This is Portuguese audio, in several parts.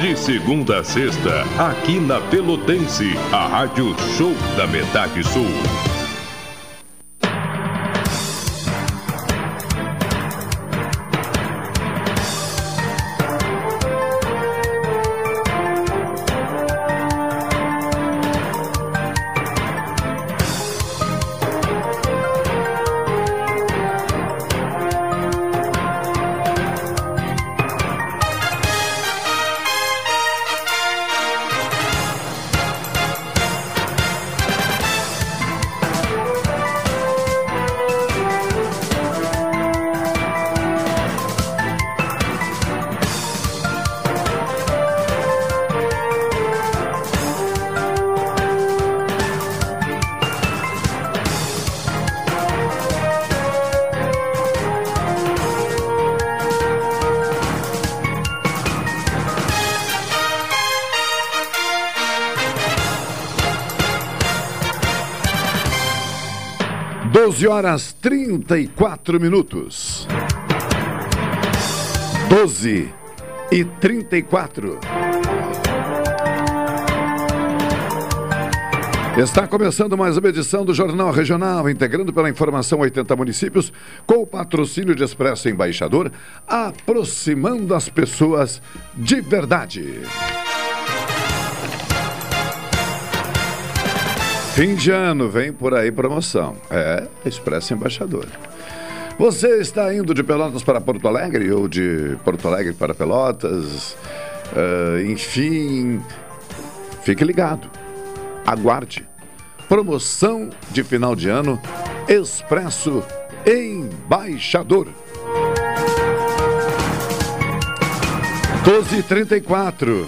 De segunda a sexta, aqui na Pelotense, a Rádio Show da Metade Sul. Horas 34 minutos. 12 e 34. Está começando mais uma edição do Jornal Regional, integrando pela informação 80 municípios, com o patrocínio de Expresso Embaixador, aproximando as pessoas de verdade. Fim de ano, vem por aí promoção. É, Expresso Embaixador. Você está indo de Pelotas para Porto Alegre ou de Porto Alegre para Pelotas? Uh, enfim, fique ligado. Aguarde. Promoção de final de ano Expresso Embaixador. 12h34.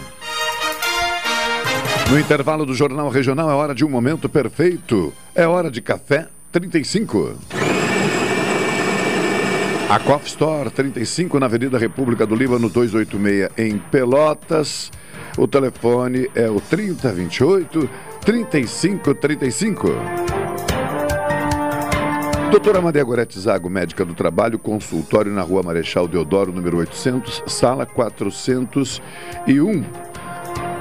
No intervalo do Jornal Regional é hora de um momento perfeito. É hora de café 35. A Coffee Store 35 na Avenida República do Líbano 286 em Pelotas. O telefone é o 3028 3535. Doutora Maria Gorete Zago, médica do trabalho, consultório na Rua Marechal Deodoro, número 800, sala 401.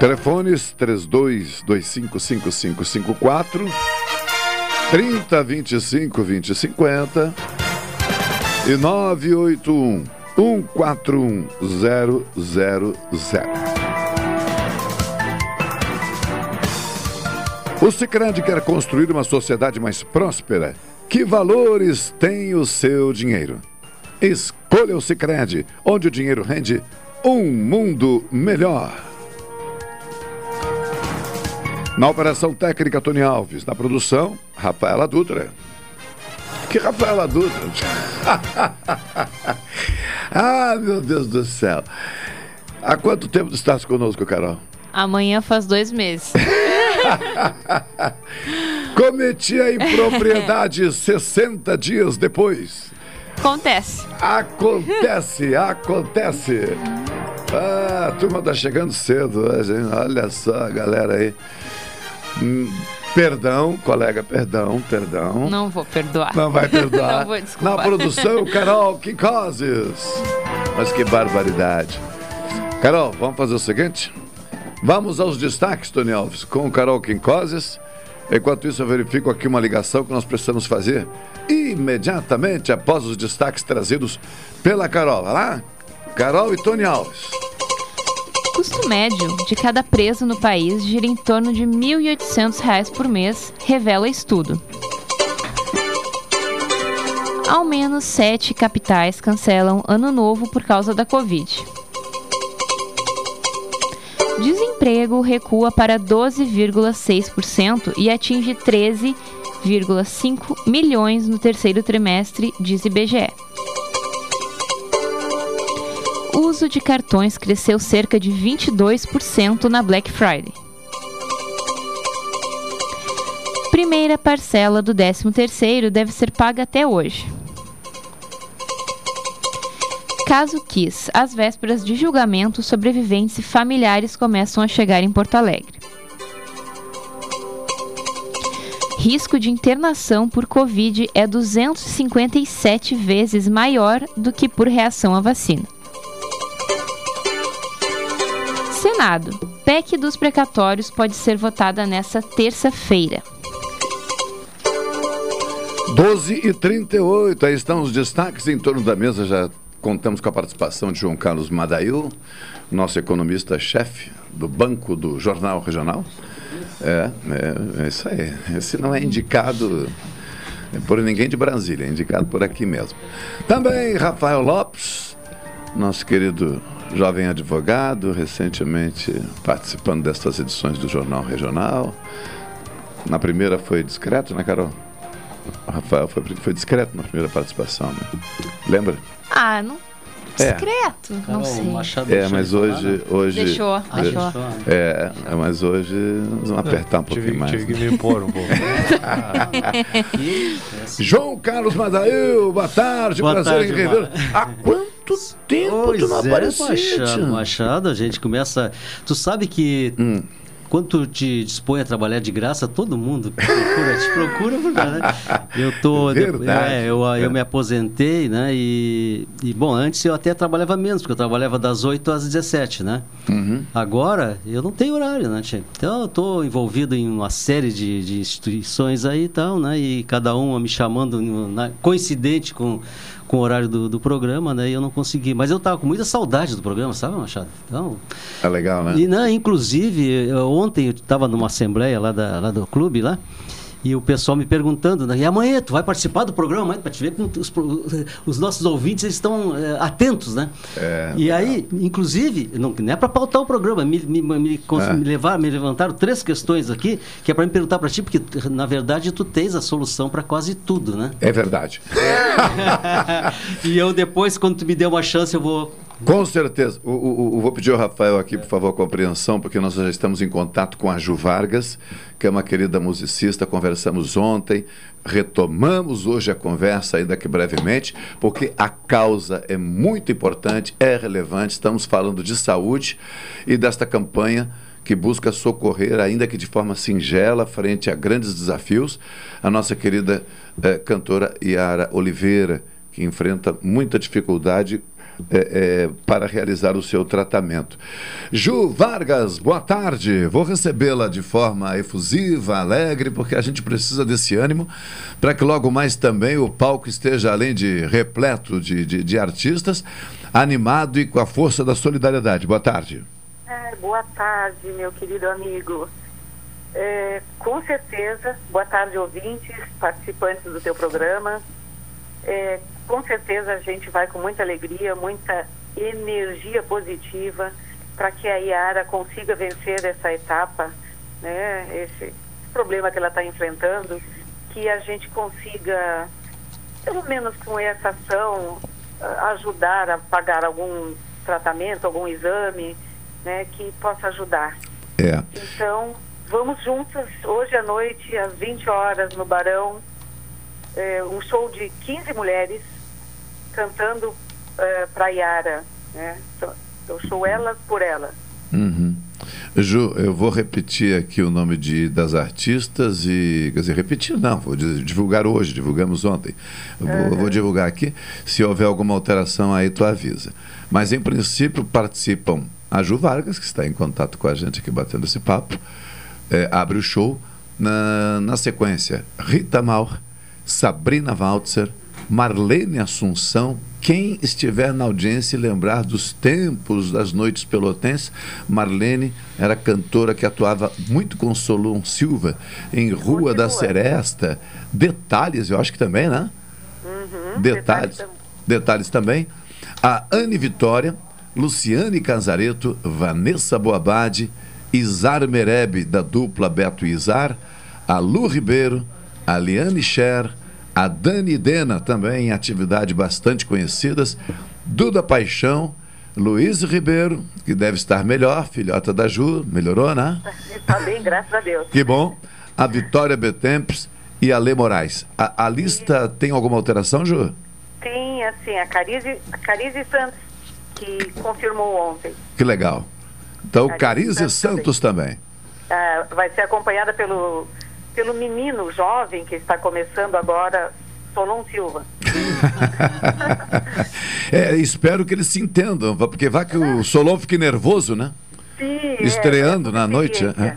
Telefones 32255554 3025 2050 e 981 141 000. O Sicredi quer construir uma sociedade mais próspera. Que valores tem o seu dinheiro? Escolha o Sicredi, onde o dinheiro rende um mundo melhor. Na operação técnica, Tony Alves. Na produção, Rafaela Dutra. Que Rafaela Dutra? ah, meu Deus do céu. Há quanto tempo estás conosco, Carol? Amanhã faz dois meses. Cometi a impropriedade 60 dias depois. Acontece. Acontece, acontece. Ah, a turma tá chegando cedo hoje? Olha só a galera aí. Hum, perdão, colega, perdão, perdão. Não vou perdoar. Não vai perdoar. Não vou desculpar. Na produção, Carol Quincoses. Mas que barbaridade. Carol, vamos fazer o seguinte? Vamos aos destaques, Tony Alves, com Carol Quincoses. Enquanto isso, eu verifico aqui uma ligação que nós precisamos fazer imediatamente após os destaques trazidos pela Carol. Vai lá? Carol e Tony Alves custo médio de cada preso no país gira em torno de R$ 1.800 por mês, revela estudo. Ao menos sete capitais cancelam ano novo por causa da Covid. Desemprego recua para 12,6% e atinge 13,5 milhões no terceiro trimestre, diz IBGE uso de cartões cresceu cerca de 22% na Black Friday. Primeira parcela do 13º deve ser paga até hoje. Caso quis, às vésperas de julgamento, sobreviventes e familiares começam a chegar em Porto Alegre. Risco de internação por Covid é 257 vezes maior do que por reação à vacina. Senado. PEC dos precatórios pode ser votada nesta terça-feira. 12 e 38, aí estão os destaques em torno da mesa. Já contamos com a participação de João Carlos Madail, nosso economista-chefe do Banco do Jornal Regional. É, é, é, isso aí. Esse não é indicado por ninguém de Brasília, é indicado por aqui mesmo. Também Rafael Lopes, nosso querido jovem advogado, recentemente participando destas edições do Jornal Regional. Na primeira foi discreto, né, Carol? O Rafael foi, foi discreto na primeira participação, né? Lembra? Ah, não. É. Discreto, não Carol, sei. Machado É, mas ele falar, hoje, né? hoje Deixou, Ah, deixou. deixou? É, é, mas hoje nós vamos apertar um pouquinho tive, mais. tive que né? me impor um pouco. Essa- João Carlos Madail, boa tarde, Boa prazer tarde, em rever. Há quanto tempo Pois tu não é, aparecia? Machado? Machado, a gente começa. Tu sabe que Hum. quando tu te dispõe a trabalhar de graça, todo mundo procura, te procura, né? Eu tô. Verdade. é, eu, eu me aposentei, né? E, e, bom, antes eu até trabalhava menos, porque eu trabalhava das 8 às 17, né? Uhum. Agora eu não tenho horário, né, tia? Então eu tô envolvido em uma série de, de instituições aí e tal, né? E cada uma me chamando na- coincidente com, com o horário do, do programa, né? E eu não consegui. Mas eu tava com muita saudade do programa, sabe, Machado? Então, É legal, né? e, né, inclusive, eu- ontem eu estava numa assembleia lá, da, lá do clube lá. E o pessoal me perguntando, né? E amanhã, tu vai participar do programa amanhã? Para te ver como os, os nossos ouvintes estão eh, atentos, né? É, e aí, inclusive, não, não é para pautar o programa, me, me, me, É. me levar, me levantaram três questões aqui, que é para me perguntar para ti, porque na verdade tu tens a solução para quase tudo, né? É verdade. e eu depois, quando tu me der uma chance, eu vou Com certeza. O, o- o- vou pedir ao Rafael aqui, por favor, compreensão, porque nós já estamos em contato com a Ju Vargas, que é uma querida musicista. Conversamos ontem, retomamos hoje a conversa, ainda que brevemente, porque a causa é muito importante, é relevante. Estamos falando de saúde e desta campanha que busca socorrer, ainda que de forma singela, frente a grandes desafios, a nossa querida eh, cantora Yara Oliveira, que enfrenta muita dificuldade é, é, para realizar o seu tratamento. Ju Vargas, boa tarde. Vou recebê-la de forma efusiva, alegre, porque a gente precisa desse ânimo para que logo mais também o palco esteja, além de repleto de, de, de artistas, animado e com a força da solidariedade. Boa tarde. É, boa tarde, meu querido amigo. É, com certeza, boa tarde, ouvintes, participantes do teu programa. É, com certeza a gente vai com muita alegria, muita energia positiva para que a Iara consiga vencer essa etapa, né, esse problema que ela está enfrentando, que a gente consiga, pelo menos com essa ação, a- ajudar a pagar algum tratamento, algum exame, né, que possa ajudar. É. Então, vamos juntas hoje à noite, às 20 horas, no Barão, é, um show de 15 mulheres cantando para Yara. Né? Então, o show Elas por Elas. Uhum. Ju, eu vou repetir aqui o nome de, das artistas e. Quer dizer, repetir não, vou di- divulgar hoje, divulgamos ontem. Eu vou, eu vou divulgar aqui. Se houver alguma alteração, aí tu avisa. Mas, em princípio, participam a Ju Vargas, que está em contato com a gente aqui batendo esse papo. É, abre o show. Na, na sequência, Rita Maur, Sabrina Waltzer, Marlene Assunção. Quem estiver na audiência e lembrar dos tempos das noites pelotenses, Marlene era cantora que atuava muito com Solon Silva em Rua da Continua. Seresta. Detalhes, eu acho que também, né? Uhum, Detalhes, detalhes detalhes também. A Anne Vitória, Luciane Casareto, Vanessa Boabade, Izar Mereb, da dupla Beto e Izar, a Lu Ribeiro, a Liane Scher, a Dani Dena, também em atividade bastante conhecidas, Duda Paixão, Luiz Ribeiro, que deve estar melhor, filhota da Ju, melhorou, né? Está bem, graças a Deus. Que bom. a Vitória Betempes e a Lê Moraes. A, a lista tem alguma alteração, Ju? Tem, assim, a Carize, a Carize Santos, que confirmou ontem. Que legal. Então, Carize Carize Santos Santos também. Ah, vai ser acompanhada pelo, pelo menino jovem que está começando agora, Solon Silva. É, espero que eles se entendam, porque vai que o Solon fique nervoso, né? Sim, é, Estreando é na noite. É.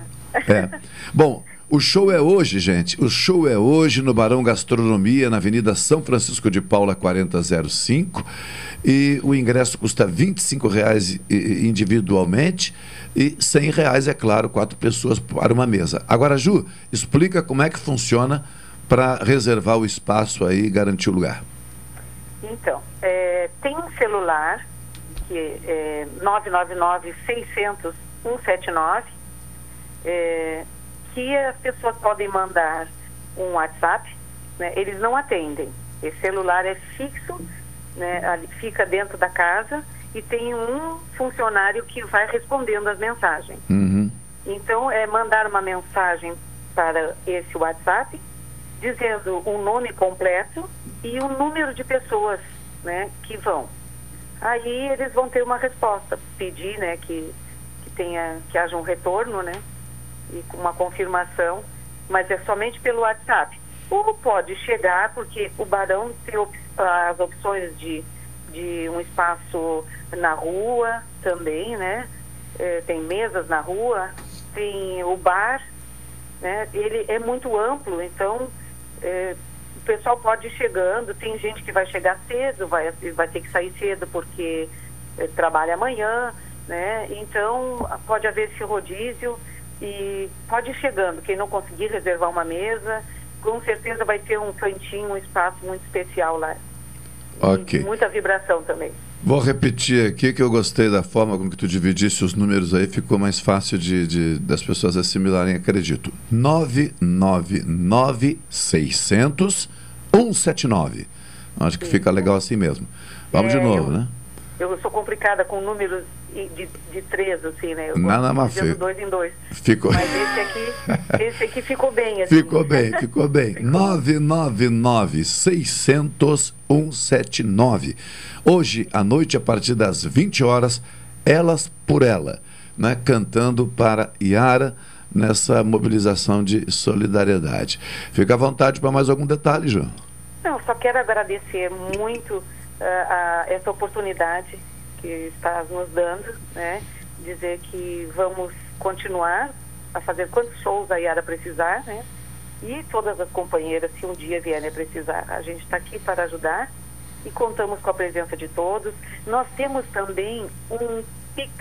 Bom, o show é hoje, gente. O show é hoje no Barão Gastronomia, na Avenida São Francisco de Paula, 4005. E o ingresso custa 25 reais i- i- individualmente e 100 reais, é claro, quatro pessoas para uma mesa. Agora, Ju, explica como é que funciona para reservar o espaço aí e garantir o lugar. Então, é, tem um celular, que é 999-600-179, é, que as pessoas podem mandar um WhatsApp, né, eles não atendem. Esse celular é fixo, né, fica dentro da casa e tem um funcionário que vai respondendo as mensagens. Uhum. Então, é mandar uma mensagem para esse WhatsApp dizendo o nome completo e o número de pessoas né, que vão. Aí eles vão ter uma resposta, pedir né, que, que, tenha, que haja um retorno né, e com uma confirmação, mas é somente pelo WhatsApp. Ou pode chegar, porque o Barão tem op- as opções de, de um espaço na rua também, né? Eh, tem mesas na rua, tem o bar, né? Ele é muito amplo, então eh, o pessoal pode ir chegando, tem gente que vai chegar cedo, vai, vai ter que sair cedo porque eh, trabalha amanhã, né? Então pode haver esse rodízio e pode ir chegando. Quem não conseguir reservar uma mesa, com certeza vai ter um cantinho, um espaço muito especial lá. Ok. E muita vibração também. Vou repetir aqui que eu gostei da forma com que tu dividisse os números aí, ficou mais fácil de, de- das pessoas assimilarem, acredito. 999 600 179. Acho que fica legal assim mesmo. Vamos de É, novo, eu- né? Eu sou complicada com números de, de três, assim, né? Eu Nada mais feio. dois em dois. Ficou, Mas esse aqui, esse aqui ficou bem, assim. ficou bem, ficou bem. 999 600 179. Hoje à noite, a partir das 20 horas, Elas por Ela, né? cantando para Yara nessa mobilização de solidariedade. Fica à vontade para mais algum detalhe, João. Não, só quero agradecer muito a essa oportunidade que está nos dando, né? Dizer que vamos continuar a fazer quantos shows a Yara precisar, né? E todas as companheiras, se um dia vierem a precisar. A gente está aqui para ajudar e contamos com a presença de todos. Nós temos também um Pix,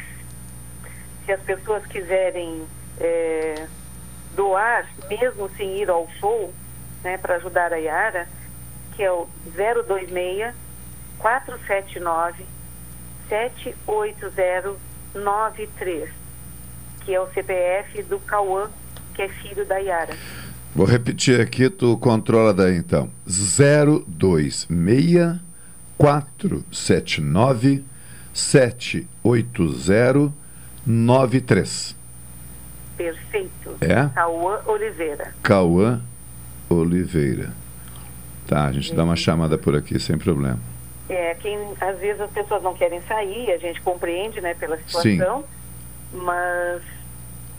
se as pessoas quiserem eh, doar, mesmo sem ir ao show, né, para ajudar a Yara, que é o 026 479 78093, que é o CPF do Cauã, que é filho da Yara. Vou repetir aqui, tu controla daí então. 026 479 78093. Perfeito. É? Cauã Oliveira. Cauã Oliveira. Tá, a gente dá uma chamada por aqui sem problema. É, quem, às vezes as pessoas não querem sair, a gente compreende, né, pela situação, mas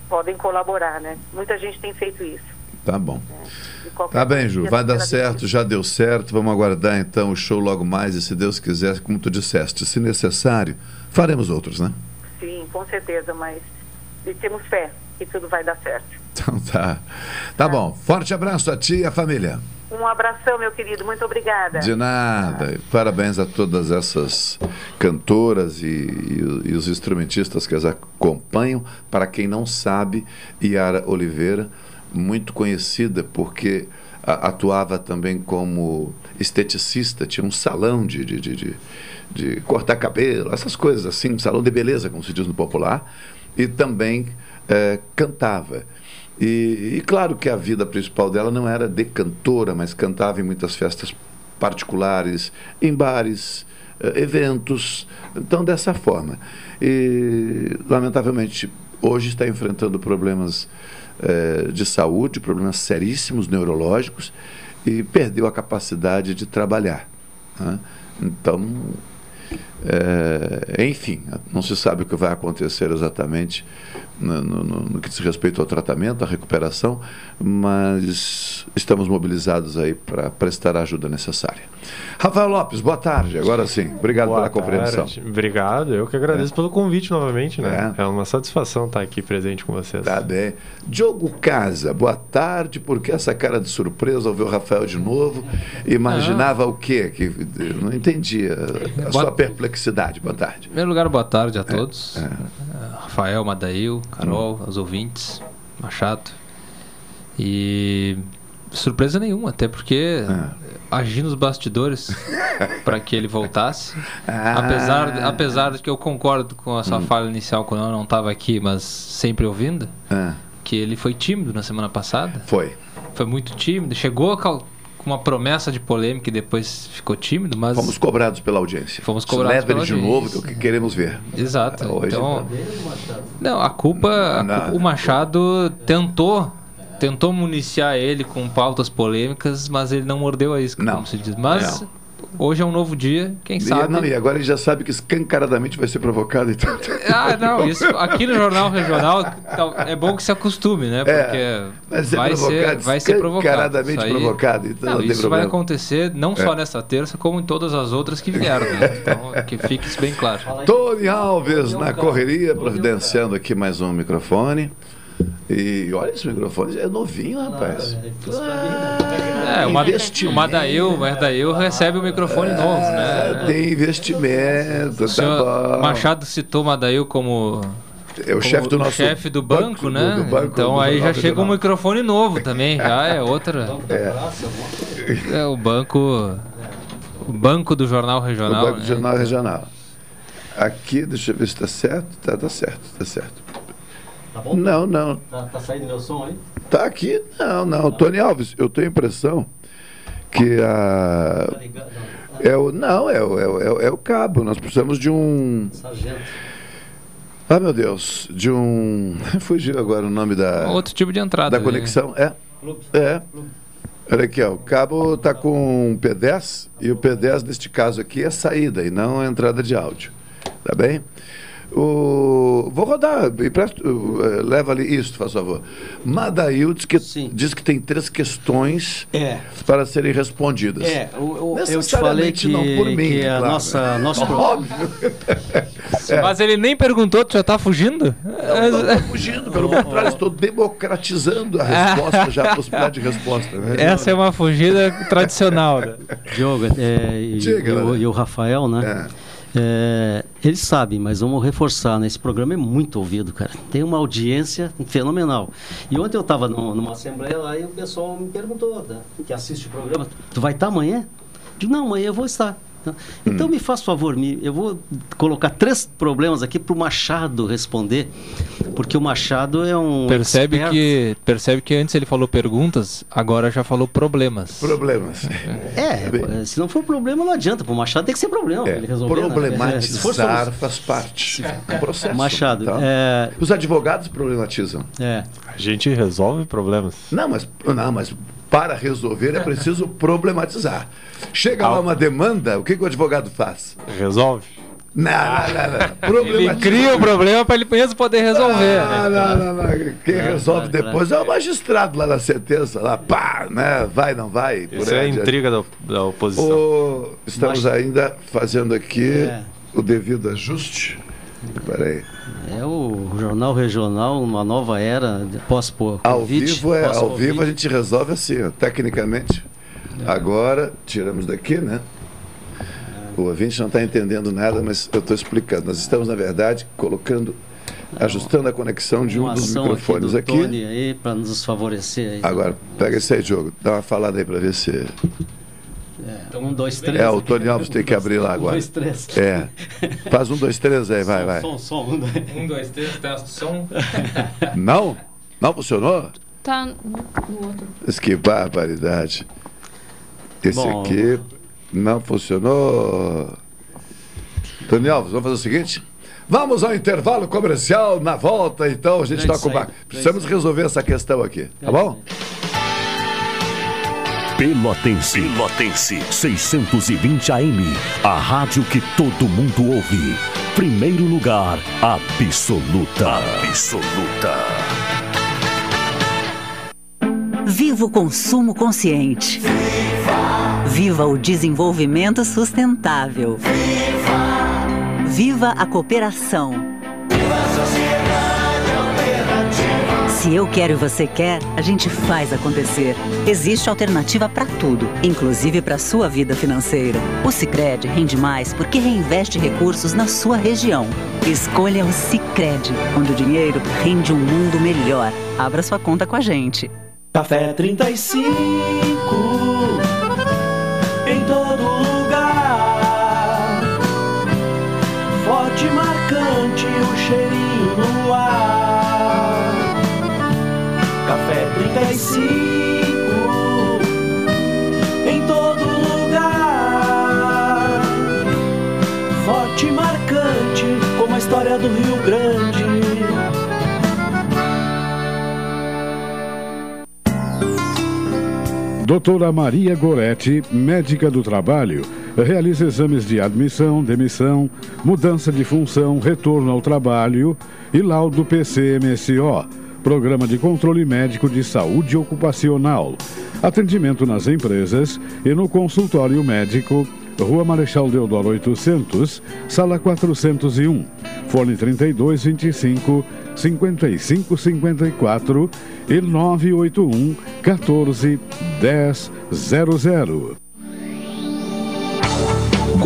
podem colaborar, né? Muita gente tem feito isso. Tá bom. Qualquer Tá bem, Ju, vai dar certo, já deu certo. Vamos aguardar então o show logo mais e se Deus quiser, como tu disseste, se necessário, faremos outros, né? Sim, com certeza, mas e temos fé que tudo vai dar certo. Então tá. Tá bom. Forte abraço a ti e a família. Um abração, meu querido. Muito obrigada. De nada. Parabéns a todas essas cantoras e, e- e os instrumentistas que as acompanham. Para quem não sabe, Yara Oliveira, muito conhecida porque a- atuava também como esteticista, tinha um salão de, de, de, de- de cortar cabelo, essas coisas assim, um salão de beleza, como se diz no popular, e também eh, cantava. E, e claro que a vida principal dela não era de cantora, mas cantava em muitas festas particulares, em bares, eh, eventos, então dessa forma. E lamentavelmente hoje está enfrentando problemas eh, de saúde, problemas seríssimos neurológicos e perdeu a capacidade de trabalhar. né? Então, é, enfim, não se sabe o que vai acontecer exatamente no, no- no- no que diz respeito ao tratamento, à recuperação, mas estamos mobilizados aí para prestar a ajuda necessária. Rafael Lopes, boa tarde. Agora sim, obrigado Boa pela compreensão. tarde. Obrigado, eu que agradeço pelo convite novamente, né? É. É. uma satisfação estar aqui presente com vocês. Tá bem. Diogo Casa, boa tarde. Por que essa cara de surpresa ao ver o Rafael de novo? Imaginava o quê? Que, não entendi a, a sua perplexidade. Boa tarde. Em primeiro lugar, boa tarde a todos. Eh, Rafael, Madail, Carol, aos ouvintes, Machado. E surpresa nenhuma, até porque agi nos bastidores para que ele voltasse. Ah. Apesar, apesar de que eu concordo com a sua fala inicial quando eu não estava aqui, mas sempre ouvindo, Ah, que ele foi tímido na semana passada. foi. Foi muito tímido. Chegou a com uma promessa de polêmica e depois ficou tímido, mas. Fomos cobrados pela audiência. Fomos cobrados Leva ele pela de novo, audiência. é o que queremos ver. Exato. Hoje então, não, a culpa- o Machado tentou tentou municiar ele com pautas polêmicas, mas ele não mordeu a isca, Não. como se diz. Mas Não. Hoje é um novo dia, quem E, sabe. não, e agora ele já sabe que escancaradamente vai ser provocado. Então... Ah, não, isso aqui no Jornal Regional tal- é bom que se acostume, né? Porque É, vai ser vai, ser, provocado, vai ser provocado. escancaradamente Isso aí- provocado, então não Não, isso vai acontecer não É. só nessa terça, como em todas as outras que vieram. Né? Então, que fique isso bem claro. Tony Alves na correria, providenciando aqui mais um microfone. E olha esse microfone, é novinho, rapaz. É, o, Mad Investimento. o Madail, o Madail recebe o microfone novo, né? É, Tem investimento, O tá bom. Machado citou o Madail como, é o chefe do o nosso chefe do banco, do- né? do banco, então do aí já chega um microfone novo também, já é outra. É o banco. O banco do Jornal do Regional. Banco né? Jornal Regional. Aqui, deixa eu ver se está certo. Tá, tá certo, tá certo. Tá bom? Não, não. Tá, tá saindo meu som aí? Tá aqui? Não, não. Tony Alves, eu tenho a impressão que a. Tá ligado? É o, não, é o, é, o, é o- é o cabo. Nós precisamos de um. Sargento. Ah, meu Deus. De um. Fugiu agora o nome da, Outro tipo de entrada. da né? conexão. É. É. Olha aqui, ó. O cabo tá com um P10 e o P10 neste caso aqui é saída e não a entrada de áudio. Tá bem? O... Vou rodar, empresto, eh, leva ali isso, faz favor. Madail diz que, Sim. diz que tem três questões É. para serem respondidas. É, o- o- eu te falei que, não por mim, que é a claro. nossa, nosso Óbvio. Mas ele nem perguntou, tu já tá fugindo? Não estou fugindo, pelo contrário, estou democratizando a resposta, já a possibilidade de resposta. Né? Essa é uma fugida tradicional. Né? Diogo é, e, Diga, e o, né? e o Rafael, né? É, eles sabem, mas vamos reforçar, né? Esse programa é muito ouvido, cara. Tem uma audiência fenomenal. E ontem eu estava numa assembleia lá e o pessoal me perguntou, né, que assiste o programa, tu vai estar amanhã? Eu digo, não, amanhã eu vou estar. Tá? Então me faz favor, me, eu vou colocar três problemas aqui para o Machado responder, porque o Machado é um Percebe expert. que, percebe que antes ele falou perguntas, agora já falou problemas. Problemas. É, se não for problema, não adianta. Para o Machado tem que ser problema. É, ele resolver, né? Se for problematizar solução- faz parte do processo. Machado, tá? é, Os advogados problematizam. é, A gente resolve problemas. Não, mas, não, mas para resolver é preciso problematizar. Chega lá uma demanda, o que, que o advogado faz? Resolve. Não, não, não, não. Ele cria o problema para ele mesmo poder resolver. Ah, né? não, não, não. Quem resolve depois é o magistrado lá na sentença, lá, pá, né? Vai, não vai. por Isso é a intriga da, da oposição. O- estamos ainda fazendo aqui É. o devido ajuste. Peraí. é o Jornal Regional, uma nova era, pós-Covid. Ao vivo, é, ao pós-Covid. vivo a gente resolve assim, ó, tecnicamente. Agora, tiramos daqui, né? O ouvinte não está entendendo nada, mas eu estou explicando. Nós estamos, na verdade, colocando, ajustando a conexão de um dos microfones do aqui. Tony aí para nos favorecer aí. Agora, pega esse aí, Diogo. Dá uma falada aí para ver se. Então, um, dois, três. É, o Tony Alves tem que abrir lá Um, agora. dois, três. É. Faz um, dois, três aí, vai, vai. Som, som, um, dois. Um, três, testa som. Não? Não funcionou? Tá no outro. Mas que barbaridade. Esse Bom. aqui não funcionou. Tony Alves, vamos fazer o seguinte? Vamos ao intervalo comercial. Na volta, então, a gente Grande toca o barco. saída, Precisamos resolver essa questão aqui, tá bom? Pelotense. Pelotense. 620 AM. A rádio que todo mundo ouve. Primeiro lugar, absoluta. Absoluta. Viva o consumo consciente. Viva! Viva o desenvolvimento sustentável. Viva! Viva a cooperação. Viva a. Se eu quero e você quer, a gente faz acontecer. Existe alternativa para tudo, inclusive para sua vida financeira. O Sicredi rende mais porque reinveste recursos na sua região. Escolha o Sicredi, onde o dinheiro rende um mundo melhor. Abra sua conta com a gente. Café 35 do Rio Grande. Doutora Maria Goretti, médica do trabalho, realiza exames de admissão, demissão, mudança de função, retorno ao trabalho e laudo PCMSO, Programa de Controle Médico de Saúde Ocupacional. Atendimento nas empresas e no consultório médico, Rua Marechal Deodoro 800, Sala 401, Fone 3225 5554 e 981 14 10 00.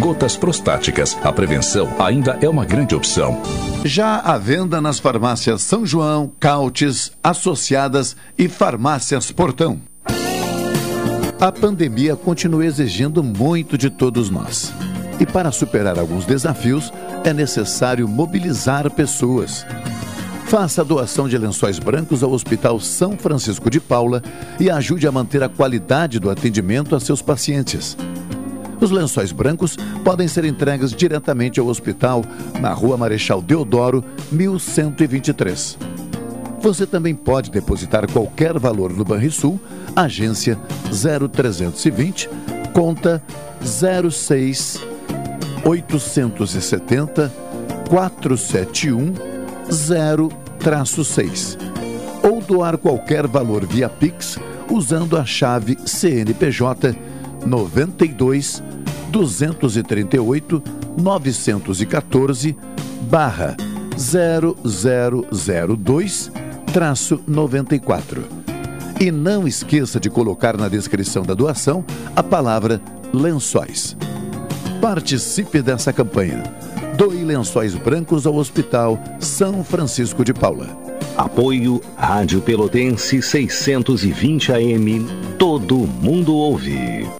Gotas prostáticas. A prevenção ainda é uma grande opção. Já à venda nas farmácias São João, Cautes, Associadas e Farmácias Portão. A pandemia continua exigindo muito de todos nós. E para superar alguns desafios, é necessário mobilizar pessoas. Faça a doação de lençóis brancos ao Hospital São Francisco de Paula e ajude a manter a qualidade do atendimento a seus pacientes. Os lençóis brancos podem ser entregues diretamente ao hospital na Rua Marechal Deodoro, 1123. Você também pode depositar qualquer valor no Banrisul, agência 0320, conta 06 870 471 0-6 ou doar qualquer valor via Pix usando a chave CNPJ 92 238 914 barra 0002 traço 94. E não esqueça de colocar na descrição da doação a palavra lençóis. Participe dessa campanha. Doe lençóis brancos ao Hospital São Francisco de Paula. Apoio Rádio Pelotense 620 AM. Todo mundo ouve.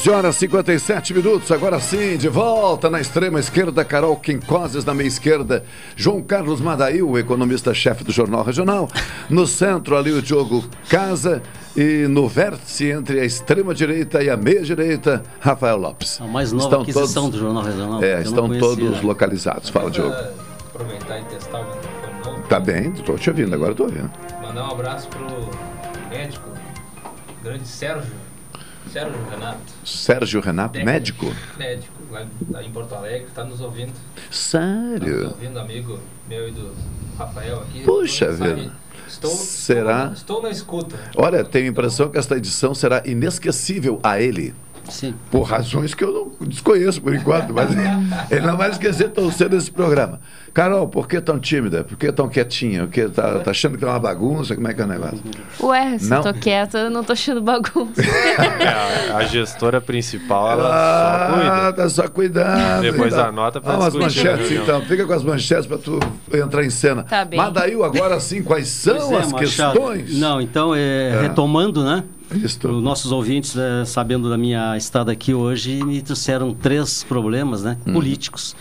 12 horas e 57 minutos, agora sim, de volta na extrema esquerda, Carol Quincoses na meia esquerda, João Carlos Madail, o economista-chefe do Jornal Regional, no centro ali o Diogo Casa e no vértice entre a extrema direita e a meia direita, Rafael Lopes. A mais nova Estão aquisição todos- do Jornal Regional. É, estão todos localizados. Fala, Diogo. Aproveitar e testar o microfone novo. Tá bem, tô te ouvindo, agora tô ouvindo. Mandar um abraço pro médico, grande Sérgio. Sérgio Renato. Sérgio Renato, médico? Médico, lá, lá em Porto Alegre, tá nos ouvindo. Tá Sério? nos ouvindo, amigo meu e do Rafael aqui. Puxa vida. Estou, Será? Estou na escuta. Olha, tenho a impressão que esta edição será inesquecível a ele. Sim. Por razões que eu não desconheço por enquanto, mas ele não vai esquecer tão cedo esse programa. Carol, por que tão tímida? Por que tão quietinha? Porque tá, tá achando que é uma bagunça? Como é que é o negócio? Ué, se Não. eu tô quieta, eu não tô achando bagunça. É, a, gestora principal, ela Ah, só cuida. tá só cuidando. Depois Tá. anota pra Ah, na manchetes então. Fica com as manchetes pra tu entrar em cena. Tá bem. Madail, agora sim, quais são Pois é, as Machado. questões? Não, então, é, É. retomando, né? Os nossos ouvintes, é, sabendo da minha estada aqui hoje, me trouxeram três problemas né, Hum. políticos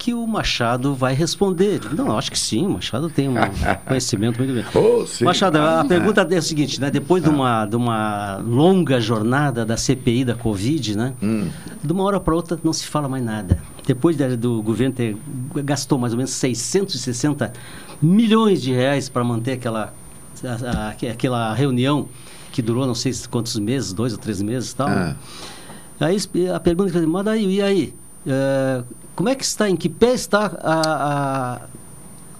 que o Machado vai responder. Não, acho que sim, o Machado tem um conhecimento muito bem. Oh, sim. Machado, a Ah. pergunta é a seguinte, né? Depois de uma, de uma longa jornada da CPI da Covid, né? Hum. De uma hora para outra não se fala mais nada. Depois da- do governo ter gastou mais ou menos 660 milhões de reais para manter aquela, a- a- aquela reunião que durou não sei quantos meses, dois ou três meses e tal. Ah. Aí a pergunta que eu falei, mas daí, e aí? Eh, como é que está, em que pé está a,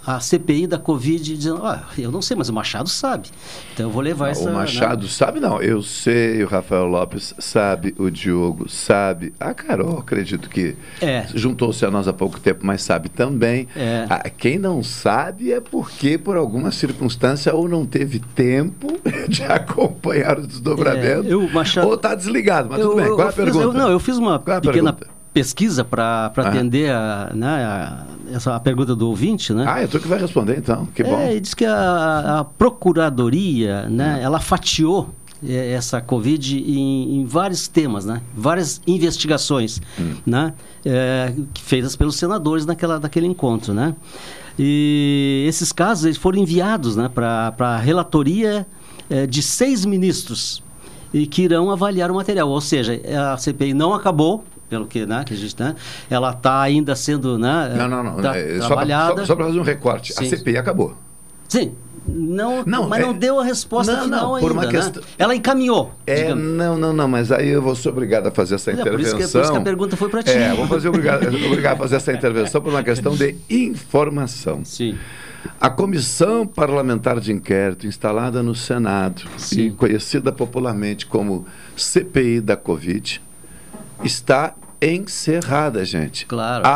a, a CPI da Covid? Dizendo, ah, eu não sei, mas o Machado sabe. Então eu vou levar essa... O né? Machado sabe, não. Eu sei, o Rafael Lopes sabe, o Diogo sabe. A Carol, acredito que É. juntou-se a nós há pouco tempo, mas sabe também. É. Ah, Quem não sabe é porque, por alguma circunstância, ou não teve tempo de acompanhar o desdobramento, É, eu, Machado- ou está desligado. Mas Eu- tudo bem. Qual é a fiz- pergunta? eu- não, eu fiz uma Qual é pequena pergunta? Pesquisa para Ah. atender a, né, a- essa, a pergunta do ouvinte, né? Ah, é tu que vai responder então. Que bom. É, diz que a, a Procuradoria, né, Hum. ela fatiou eh, essa Covid em, em vários temas, né? Várias investigações, Hum. né? eh, feitas pelos senadores naquela, naquele encontro, né? E esses casos eles foram enviados né, para a relatoria eh, de seis ministros e que irão avaliar o material. Ou seja, a CPI não acabou, pelo que, né, que a gente, né, ela está ainda sendo, né, Não, não, não. tá- é, só pra- trabalhada. Só, só para fazer um recorte. A Sim. CPI acabou. Sim. Não, Não, mas é- não deu a resposta Não, final não, ainda. né? questão- Ela encaminhou. É, digamos. não, não, não, mas aí eu vou ser obrigado a fazer essa Olha, por isso intervenção. que- por isso que a pergunta foi pra ti. É, vou fazer obrigado, obrigado a fazer essa intervenção por uma questão de informação. Sim. A comissão parlamentar de inquérito instalada no Senado Sim. e conhecida popularmente como CPI da Covid está encerrada, gente. Claro,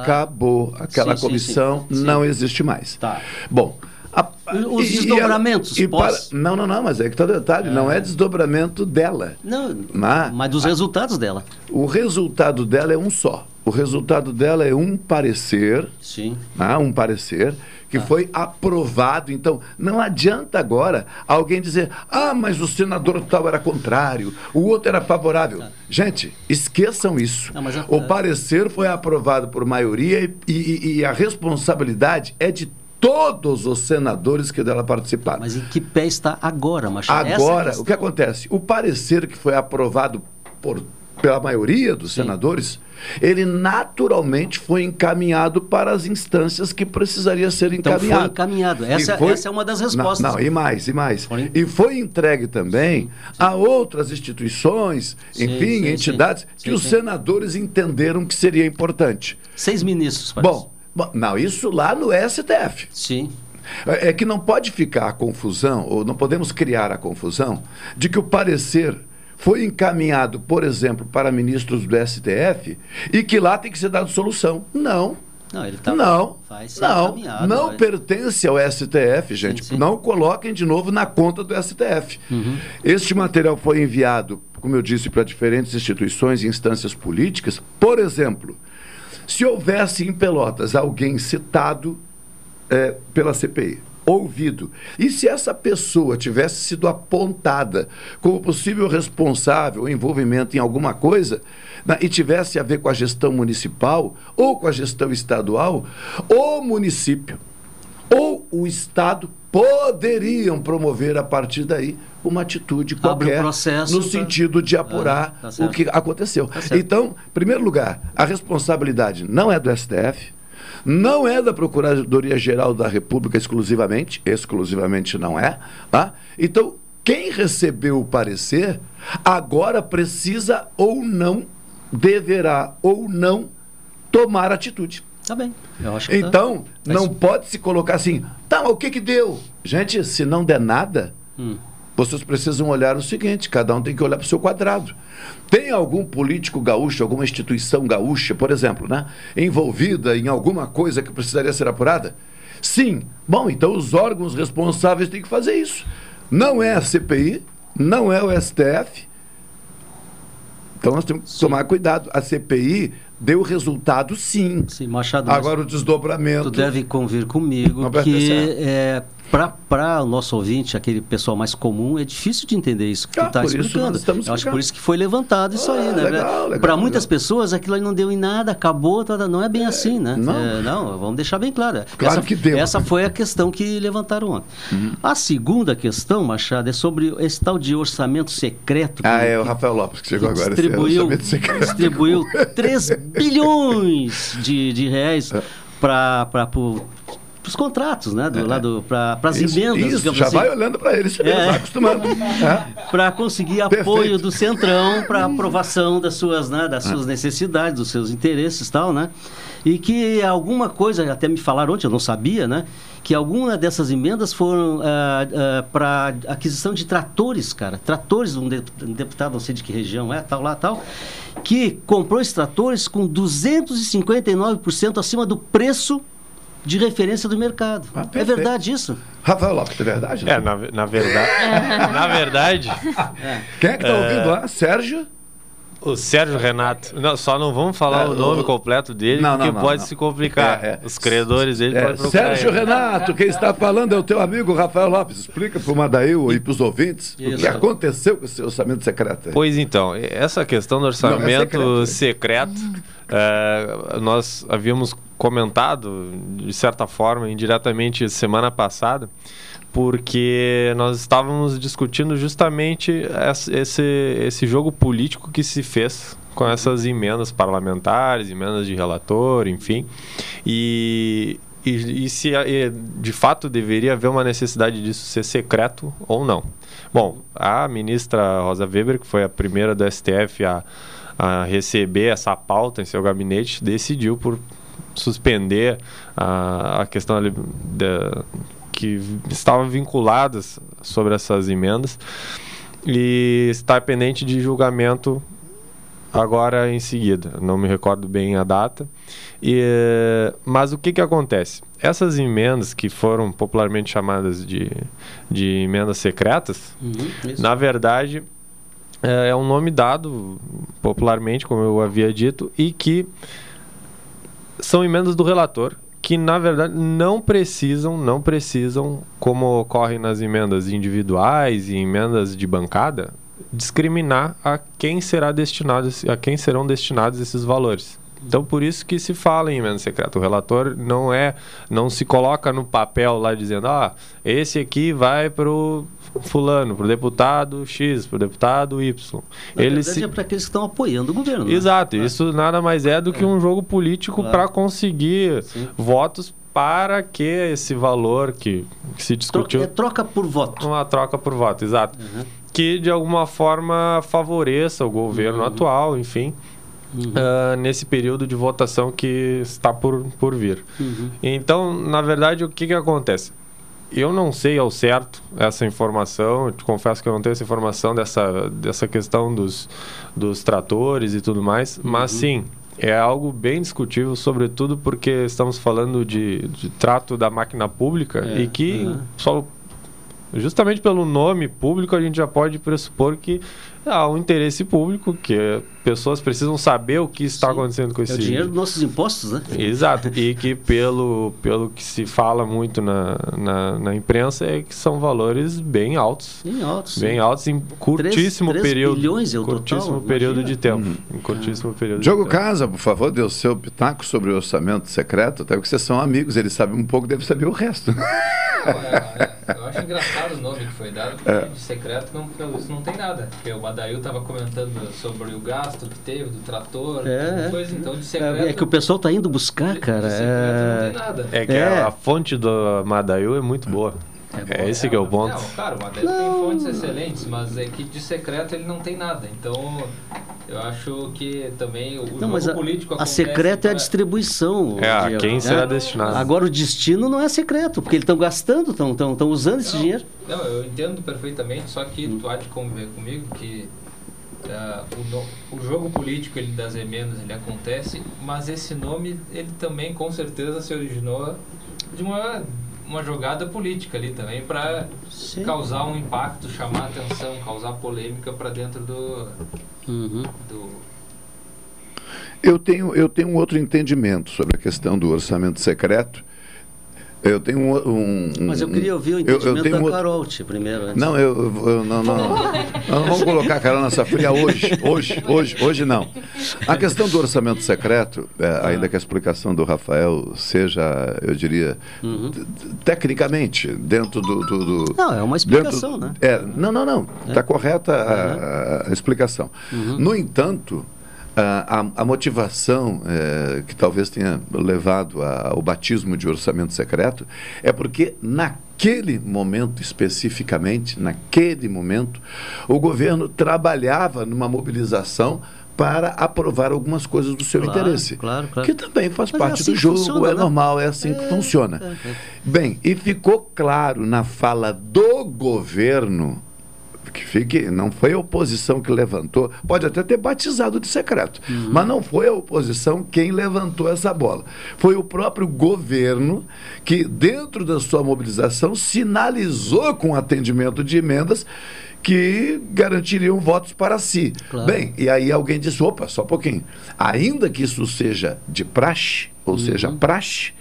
Acabou. Aquela Sim, comissão sim, sim. não existe mais. Tá. Bom, a- Os desdobramentos e para- Não, não, não, mas é que tá o detalhe, não é desdobramento dela. Não, Mas, mas dos resultados dela. o resultado dela é um só. O resultado dela é um parecer, Sim. um parecer que foi aprovado. Então, não adianta agora alguém dizer, ah, mas o senador tal era contrário, o outro era favorável. Gente, esqueçam isso. Não, o parecer foi aprovado por maioria e, e- e a responsabilidade é de todos os senadores que dela participaram. Mas em que pé está agora, Machado? É Agora, o que acontece? O parecer que foi aprovado por, pela maioria dos senadores, ele naturalmente foi encaminhado para as instâncias que precisaria ser Então foi encaminhado. encaminhado. Essa, foi- essa é uma das Não, respostas. Não, e mais, e mais. E foi entregue também a outras instituições, Sim, enfim, sim, entidades, sim. que Sim, os sim. senadores entenderam que seria importante. Seis ministros, parece. Bom, bom, não, isso lá no STF. Sim. É é que não pode ficar a confusão, ou não podemos criar a confusão, de que o parecer foi encaminhado, por exemplo, para ministros do STF e que lá tem que ser dado solução. Não. Não, ele tá, não, não, não vai. pertence ao STF, gente. sim. Não coloquem de novo na conta do STF. Uhum. Este material foi enviado, como eu disse, para diferentes instituições e instâncias políticas. Por exemplo, se houvesse em Pelotas alguém citado eh, pela CPI, ouvido. E se essa pessoa tivesse sido apontada como possível responsável, envolvimento em alguma coisa, né, e tivesse a ver com a gestão municipal ou com a gestão estadual, o município ou o Estado poderiam promover a partir daí uma atitude qualquer um processo no sentido de apurar Ah, tá o que aconteceu. Tá então, em primeiro lugar, a responsabilidade não é do STF, não é da Procuradoria-Geral da República exclusivamente, exclusivamente não é. Tá? Então, quem recebeu o parecer agora precisa ou não, deverá ou não tomar atitude. Tá bem. Eu acho que tá- Então, tá não pode se colocar assim, tá, mas o que que deu? Gente, se não der nada, Hum. Vocês precisam olhar o seguinte, cada um tem que olhar para o seu quadrado. Tem algum político gaúcho, alguma instituição gaúcha, por exemplo, né, envolvida em alguma coisa que precisaria ser apurada? Sim. Bom, então os órgãos responsáveis têm que fazer isso. Não é a CPI, não é o STF. Então nós temos que tomar cuidado. A CPI deu resultado sim. Sim, Machado. Agora o desdobramento. Tu deve convir comigo que é, para o nosso ouvinte, aquele pessoal mais comum, é difícil de entender isso que Ah, está explicando. estamos Eu acho por isso que foi levantado isso Ah, aí, né? Para muitas pessoas aquilo aí não deu em nada, acabou, tá, tá, não é bem assim, né? não. É, não, vamos deixar bem claro. Claro essa, que deu. Essa foi a questão que levantaram ontem. Uhum. A segunda questão, Machado, é sobre esse tal de orçamento secreto. que- Ah, é o Rafael Lopes que chegou que agora. distribuiu, distribuiu 3 bilhões de, de reais É. para os contratos, né? Do, lado para as emendas. isso, já assim. vai olhando para ele, você É. vai acostumando. É. Para conseguir apoio do Centrão para aprovação das suas, né, das suas necessidades, dos seus interesses e tal, né? E que alguma coisa, até me falaram ontem, eu não sabia, né? Que alguma dessas emendas foram para aquisição de tratores, cara. Tratores, um, de- um deputado, não sei de que região é, tal lá, tal, que comprou esses tratores com 259% acima do preço de referência do mercado. é perfeito. verdade isso? Rafael Lopes, é verdade? É, na, na verdade. na verdade. Quem é que está É. ouvindo lá? Sérgio? O Sérgio Renato. Não, só não vamos falar É, o nome o- completo dele, Não, porque não, pode não. se complicar. É, é. Os credores dele É, podem procurar Sérgio ele. Renato, quem está falando é o teu amigo Rafael Lopes. Explica para o Madail e para os ouvintes o que Isso. aconteceu com esse orçamento secreto. aí. Pois então, essa questão do orçamento Não, é secreto, eh, nós havíamos comentado, de certa forma, indiretamente semana passada, porque nós estávamos discutindo justamente es- esse, esse jogo político que se fez com essas emendas parlamentares, emendas de relator, enfim, e, e, e se de fato deveria haver uma necessidade disso ser secreto ou não. Bom, a ministra Rosa Weber, que foi a primeira do STF a, a receber essa pauta em seu gabinete, decidiu por suspender a, a questão da, que estavam vinculadas sobre essas emendas e está pendente de julgamento agora em seguida. Não me recordo bem a data. E, mas o que, que acontece? Essas emendas que foram popularmente chamadas de, de emendas secretas, isso. na verdade, é, é um nome dado popularmente, como eu havia dito, e que são emendas do relator que na verdade não precisam, não precisam, como ocorre nas emendas individuais e emendas de bancada, discriminar a quem será destinado, a quem serão destinados esses valores. Então por isso que se fala em emenda secreta. O relator não é, não se coloca no papel lá dizendo, ah, esse aqui vai pro fulano, pro deputado X, pro deputado Y. Na Ele verdade se é para aqueles que estão apoiando o governo. né? Exato, isso nada mais é do que um jogo político Claro. para conseguir votos para que esse valor que, que se discutiu. É troca por voto. Uma troca por voto, exato. Que de alguma forma favoreça o governo atual, enfim, ah, nesse período de votação que está por, por vir. Então, na verdade, o que, que acontece? Eu não sei ao certo essa informação, te confesso que eu não tenho essa informação dessa, dessa questão dos, dos tratores e tudo mais, mas sim, é algo bem discutível, sobretudo porque estamos falando de, de trato da máquina pública É, e que aham. só Justamente pelo nome público, a gente já pode pressupor que há um interesse público, que pessoas precisam saber o que está acontecendo com esse... É o dinheiro dos nossos impostos, né? Exato. E que pelo, pelo que se fala muito na, na, na imprensa é que são valores bem altos. Bem altos. Bem altos em curtíssimo Três- três período. bilhões é o curtíssimo total, período imagina. de tempo. Em curtíssimo período Diogo de tempo. Casa, por favor, dê o seu pitaco sobre o orçamento secreto, até porque vocês são amigos, ele sabe um pouco, deve saber o resto. Eu acho engraçado o nome que foi dado, porque É. de secreto não, visto não tem nada. Porque o Adail estava comentando sobre o gasto que teve do trator, É, coisa, então de secreto. É, é que o pessoal tá indo buscar, cara. É, É que É. a fonte do Madail é muito boa. É, esse que é o ponto. Não, claro, o Adail tem fontes excelentes, mas é que de secreto ele não tem nada. Então eu acho que também o Não, jogo mas a, político a secreto é a distribuição. É, a quem né? será destinado. Agora o destino não é secreto, porque eles estão gastando, estão usando esse dinheiro. Não, eu entendo perfeitamente, só que tu há de conviver comigo que ah, o, o jogo político ele das emendas ele acontece, mas esse nome ele também com certeza se originou de uma uma jogada política ali também para causar um impacto, chamar atenção, causar polêmica para dentro do, Uhum. do Eu tenho, eu tenho um outro entendimento sobre a questão do orçamento secreto. Eu tenho um. um- Mas eu queria ouvir o eu- eu entendimento tenho da um Carol Tchê, primeiro. antes. Não, eu, eu- eu- não, não, não. Vamos colocar a Carol nessa fria hoje, hoje, hoje, hoje não. A questão do orçamento secreto, é, ainda que a explicação do Rafael seja, eu diria, t- tecnicamente, dentro do. do- do- Não, é uma explicação, dentro- né? É, não, não, não. Está correta a, a- a explicação. No entanto, a, a- motivação é, que talvez tenha levado a- ao batismo de orçamento secreto é porque naquele momento especificamente, naquele momento, o governo trabalhava numa mobilização para aprovar algumas coisas do seu Claro, interesse, claro, claro. que também faz Mas é parte assim do jogo, funciona, é né? normal, é assim que funciona. é, é. Bem, e ficou claro na fala do governo que fique, não foi a oposição que levantou, pode até ter batizado de secreto, mas não foi a oposição quem levantou essa bola. Foi o próprio governo que, dentro da sua mobilização, sinalizou com o atendimento de emendas que garantiriam votos para si. Claro. Bem, e aí alguém disse: opa, só um pouquinho. Ainda que isso seja de praxe, ou seja, praxe,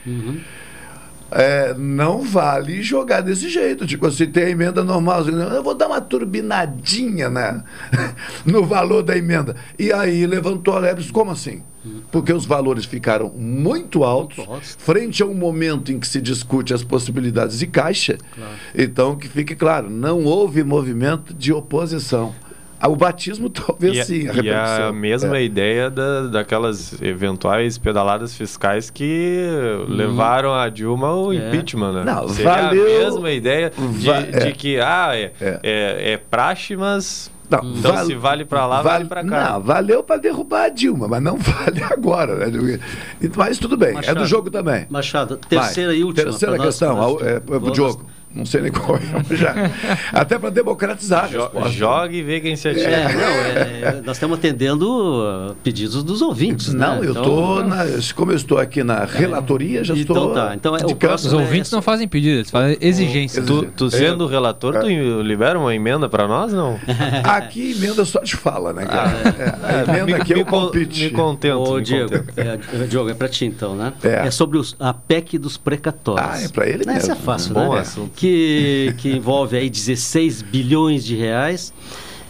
é, não vale jogar desse jeito. Tipo assim, tem a emenda normal, eu vou dar uma turbinadinha né, no valor da emenda. E aí levantou a lebre, como assim? Porque os valores ficaram muito altos, frente a um momento em que se discute as possibilidades de caixa. Então, que fique claro, não houve movimento de oposição. Ah, O batismo talvez E, a- sim, a e a mesma É. ideia da, daquelas eventuais pedaladas fiscais que levaram a Dilma ao É. impeachment, né? Não, Seria valeu- a mesma ideia de, Va- de é. que, ah, é, É. é. é praxe, mas Não, então val- se vale pra lá, vale, pra cá. Não, valeu para derrubar a Dilma, mas não vale agora. Né? Mas tudo bem, é Machado. do jogo também. Machado, terceira Vai. e última. Terceira questão, nós. é, pro Diogo. Não sei nem qual é, já. Até para democratizar. Jo- joga e vê quem se atira. É, não, é, nós estamos atendendo uh, pedidos dos ouvintes. Não, né? eu Então, estou, na, como eu estou aqui na relatoria, já Então estou. tá, então é- o próximo Os ouvintes não fazem pedido, eles fazem exigência. Tu, tu sendo o relator, tu É. libera uma emenda pra nós, não? Aqui emenda só de fala, né, cara? É, a emenda me, aqui é o palpite. me contento. Ô, me Diego, contento. é, Diogo, é para ti então, né? É. sobre os- a PEC dos precatórios. Ah, é pra ele Essa mesmo. é fácil, Bom né? assunto. Que, que envolve aí 16 bilhões de reais.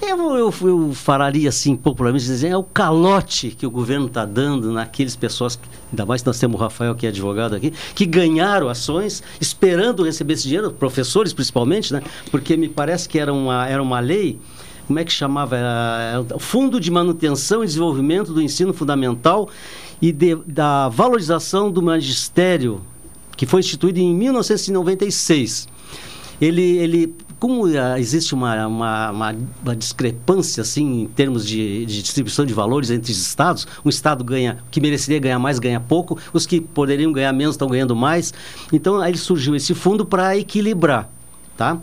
Eu, eu, eu falaria assim, popularmente dizendo, é o calote que o governo está dando naqueles pessoas, ainda mais que nós temos o Rafael, que é advogado aqui, que ganharam ações esperando receber esse dinheiro, professores principalmente, né? Porque me parece que era uma, era uma lei como é que chamava? Era, Fundo de Manutenção e Desenvolvimento do Ensino Fundamental e de- da valorização do magistério, que foi instituído em 1996. Ele, ele como existe uma, uma, uma- uma discrepância assim em termos de, de distribuição de valores entre os estados, um estado ganha que mereceria ganhar mais ganha pouco, os que poderiam ganhar menos estão ganhando mais. Então aí surgiu esse fundo para equilibrar, tá?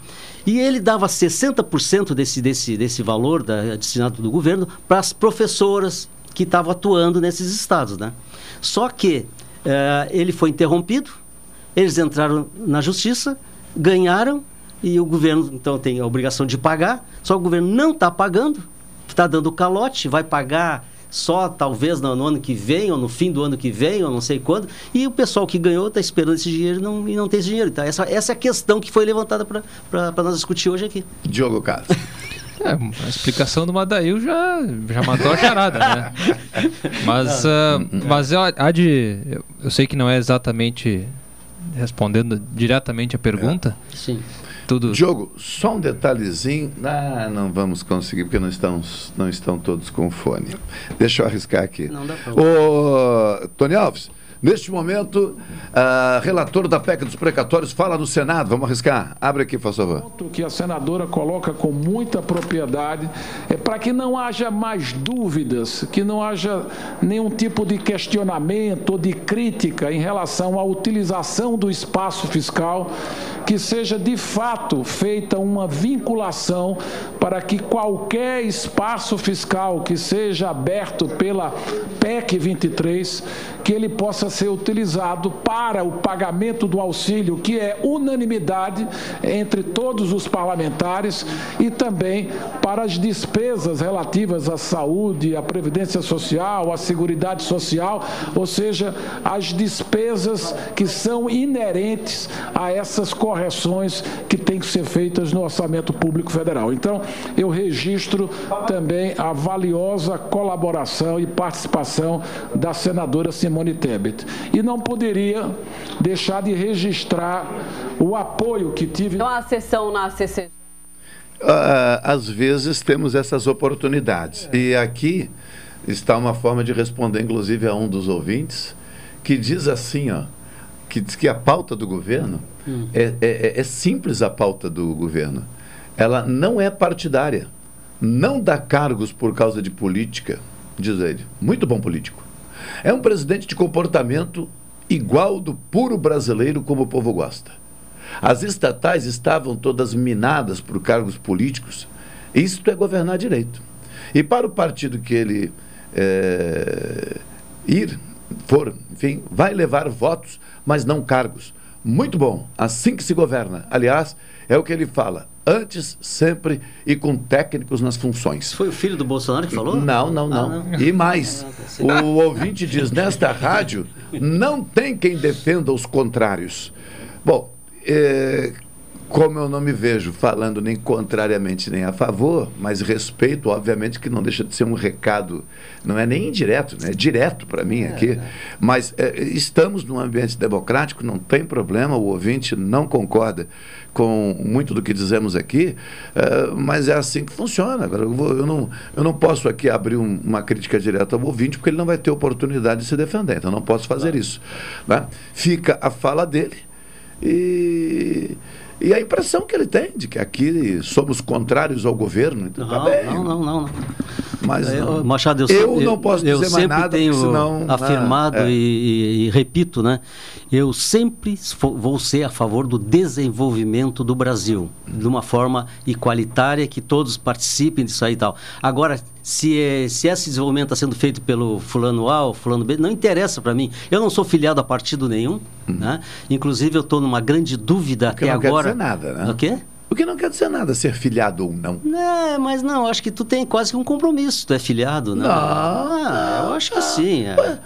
E ele dava 60% desse, desse, desse valor da, destinado do governo para as professoras que estavam atuando nesses estados, né? Só que eh, ele foi interrompido, eles entraram na justiça, ganharam e o governo então tem a obrigação de pagar, só que o governo não está pagando, está dando calote, vai pagar só talvez no, no, ano que vem, ou no fim do ano que vem, ou não sei quando, e o pessoal que ganhou está esperando esse dinheiro e não, e não tem esse dinheiro. Então, essa, essa é a questão que foi levantada para nós discutir hoje aqui. Diogo Castro. É, a explicação do Madail já, já matou a charada, né? Mas, uh, mas eu, há de, eu sei que não é exatamente respondendo diretamente a pergunta. É. Sim. Tudo... Diogo, só um detalhezinho. Ah, não vamos conseguir, porque não estão, não estão todos com fone. Deixa eu arriscar aqui. Não dá pra... Ô, Tony Alves, Neste momento, uh, relator da PEC dos precatórios fala no Senado. Vamos arriscar. Abre aqui, por favor. O que a senadora coloca com muita propriedade é para que não haja mais dúvidas, que não haja nenhum tipo de questionamento ou de crítica em relação à utilização do espaço fiscal, que seja de fato feita uma vinculação para que qualquer espaço fiscal que seja aberto pela PEC 23, que ele possa ser utilizado para o pagamento do auxílio, que é unanimidade entre todos os parlamentares, e também para as despesas relativas à saúde, à previdência social, à seguridade social, ou seja, as despesas que são inerentes a essas correções que têm que ser feitas no orçamento público federal. Então, eu registro também a valiosa colaboração e participação da senadora Simone Tebet. E não poderia deixar de registrar o apoio que tive. Então, a sessão na CC. Uh, às vezes temos essas oportunidades. E aqui está uma forma de responder, inclusive, a um dos ouvintes, que diz assim, ó, que diz que a pauta do governo hum. é, é, é simples a pauta do governo. Ela não é partidária. Não dá cargos por causa de política, diz ele. Muito bom político. É um presidente de comportamento igual do puro brasileiro como o povo gosta. As estatais estavam todas minadas por cargos políticos. Isto é governar direito. E para o partido que ele é, ir, for, enfim, vai levar votos, mas não cargos. Muito bom, assim que se governa. Aliás, é o que ele fala antes, sempre e com técnicos nas funções. Foi o filho do Bolsonaro que falou? Não, não, não. Ah, não. E mais, ah, tá o ouvinte diz: nesta rádio não tem quem defenda os contrários. Bom, é, como eu não me vejo falando nem contrariamente nem a favor, mas respeito, obviamente, que não deixa de ser um recado, não é nem indireto, né? é direto para mim é, aqui. É. Mas é, estamos num ambiente democrático, não tem problema, o ouvinte não concorda com muito do que dizemos aqui, é, mas é assim que funciona. Agora, eu, vou, eu, não, eu não posso aqui abrir um, uma crítica direta ao ouvinte, porque ele não vai ter oportunidade de se defender, então não posso fazer claro. isso. Né? Fica a fala dele e e a impressão que ele tem de que aqui somos contrários ao governo. Então, não, tá bem. não, não, não, não. Mas não. Machado, eu, eu, não posso eu, dizer mais nada, tenho senão, afirmado é. e, e, repito, né? Eu sempre vou ser a favor do desenvolvimento do Brasil, de uma forma igualitária, que todos participem disso aí e tal. Agora, se, é, se esse desenvolvimento está sendo feito pelo fulano A ou fulano B, não interessa para mim. Eu não sou filiado a partido nenhum, hum. né? Inclusive eu estou numa grande dúvida Porque até agora. Não quer dizer nada, né? O quê? O que não quer dizer nada ser filiado ou não. É, mas não, acho que tu tem quase que um compromisso, tu é filiado, né? Não, ah, eu acho que sim. É.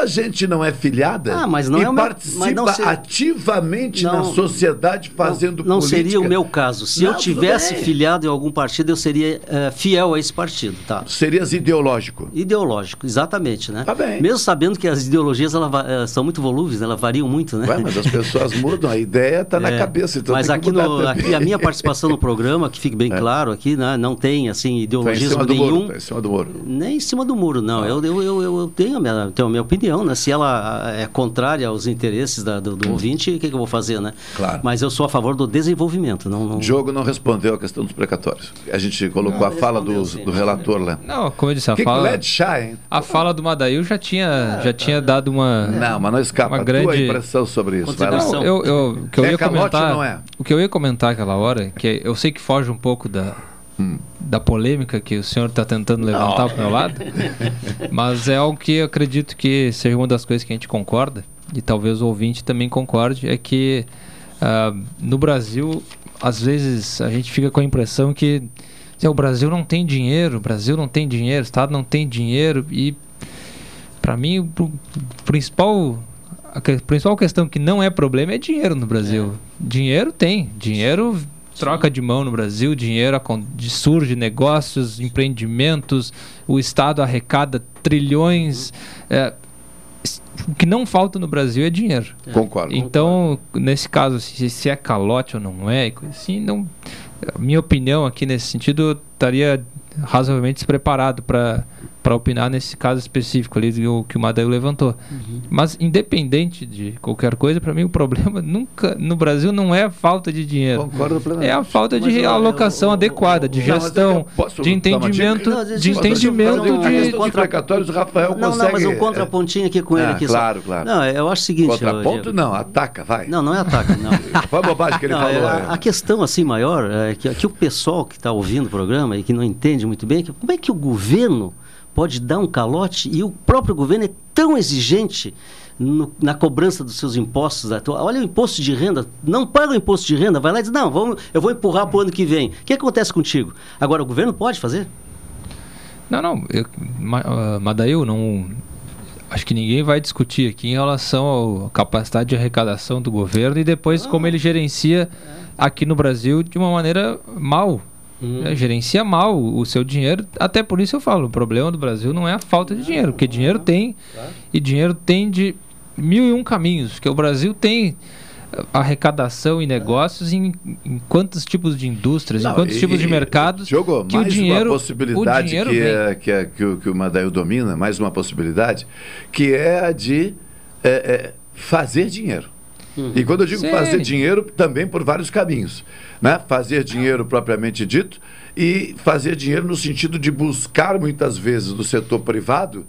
Quanta gente não é filiada ah, mas não e é participa meu, ser... ativamente não, na sociedade fazendo não, não política? Não seria o meu caso. Se não, eu tivesse filiado em algum partido, eu seria uh, fiel a esse partido, tá? Serias ideológico? Ideológico, exatamente, né? Tá bem. Mesmo sabendo que as ideologias elas, uh, são muito volúveis, né? elas variam muito, né? Ué, mas as pessoas mudam, a ideia está é, na cabeça, então Mas aqui, no, aqui a minha participação no programa que fique bem é. claro aqui, né? não tem assim ideologismo tá nenhum. Muro, tá em cima do muro. Nem em cima do muro, não. Ah. Eu, eu, eu, eu, tenho, a minha, tenho a minha opinião, né? Se ela é contrária aos interesses da, do, do hum. ouvinte, o que, que, eu vou fazer, né? Claro. Mas eu sou a favor do desenvolvimento. Não, não... Diogo não respondeu a questão dos precatórios. A gente colocou não, a fala do, do relator lá. Não, como eu disse, a que fala. Que chá, hein? A fala do Madail já tinha, já tinha dado uma. Não, mas não escapa. Uma grande... tua impressão sobre isso. Não, eu, eu, que eu é ia comentar, não é? O que eu ia comentar aquela hora, que eu sei que foge um pouco da da, polêmica que o senhor está tentando levantar para o meu lado, mas é algo que eu acredito que seja uma das coisas que a gente concorda, e talvez o ouvinte também concorde, é que uh, no Brasil às vezes a gente fica com a impressão que assim, o Brasil não tem dinheiro, o Brasil não tem dinheiro, o Estado não tem dinheiro e para mim o principal a principal questão que não é problema é dinheiro no Brasil. É. Dinheiro tem, dinheiro troca de mão no Brasil, dinheiro surge negócios, empreendimentos, o Estado arrecada trilhões. É, o que não falta no Brasil é dinheiro. É. Concordo. Então, nesse caso, se, se, é calote ou não é, assim, não, minha opinião aqui nesse sentido eu estaria razoavelmente despreparado para para opinar nesse caso específico ali que o Madail levantou. Uhum. Mas independente de qualquer coisa, para mim o problema nunca no Brasil não é a falta de dinheiro. Concordo plenamente. É a falta de alocação adequada, de gestão, de entendimento, não, de entendimento de contraprecatórios, o Rafael não, consegue... Não, mas um contrapontinho aqui com ele aqui. Claro, claro. Não, eu acho o seguinte... Contraponto não, ataca, vai. Não, não é ataca, não. Foi a bobagem que ele não, falou. A, é. a, questão assim maior é que, que o pessoal que está ouvindo o programa e que não entende muito bem, que, como é que o governo pode dar um calote e o próprio governo é tão exigente no, na cobrança dos seus impostos. Olha o imposto de renda, não paga o imposto de renda, vai lá e diz, não, vamos, eu vou empurrar para o ano que vem. O que acontece contigo? Agora, o governo pode fazer? Não, não, eu, uh, Madail, não, acho que ninguém vai discutir aqui em relação à capacidade de arrecadação do governo e depois ah, como ele gerencia aqui no Brasil de uma maneira mal. Hum. É, gerencia mal o seu dinheiro. Até por isso eu falo, o problema do Brasil não é a falta de dinheiro, porque dinheiro tem e dinheiro tem de mil e um caminhos, porque o Brasil tem arrecadação e negócios em, em quantos tipos de indústrias, não, em quantos e, tipos de mercados jogou que mais o dinheiro, uma possibilidade o dinheiro que, é, que, é, que, o, que o Madail domina, mais uma possibilidade, que é a de é, é, fazer dinheiro. Uhum. E quando eu digo Sim. fazer dinheiro, também por vários caminhos. Né? Fazer dinheiro propriamente dito e fazer dinheiro no sentido de buscar muitas vezes do setor privado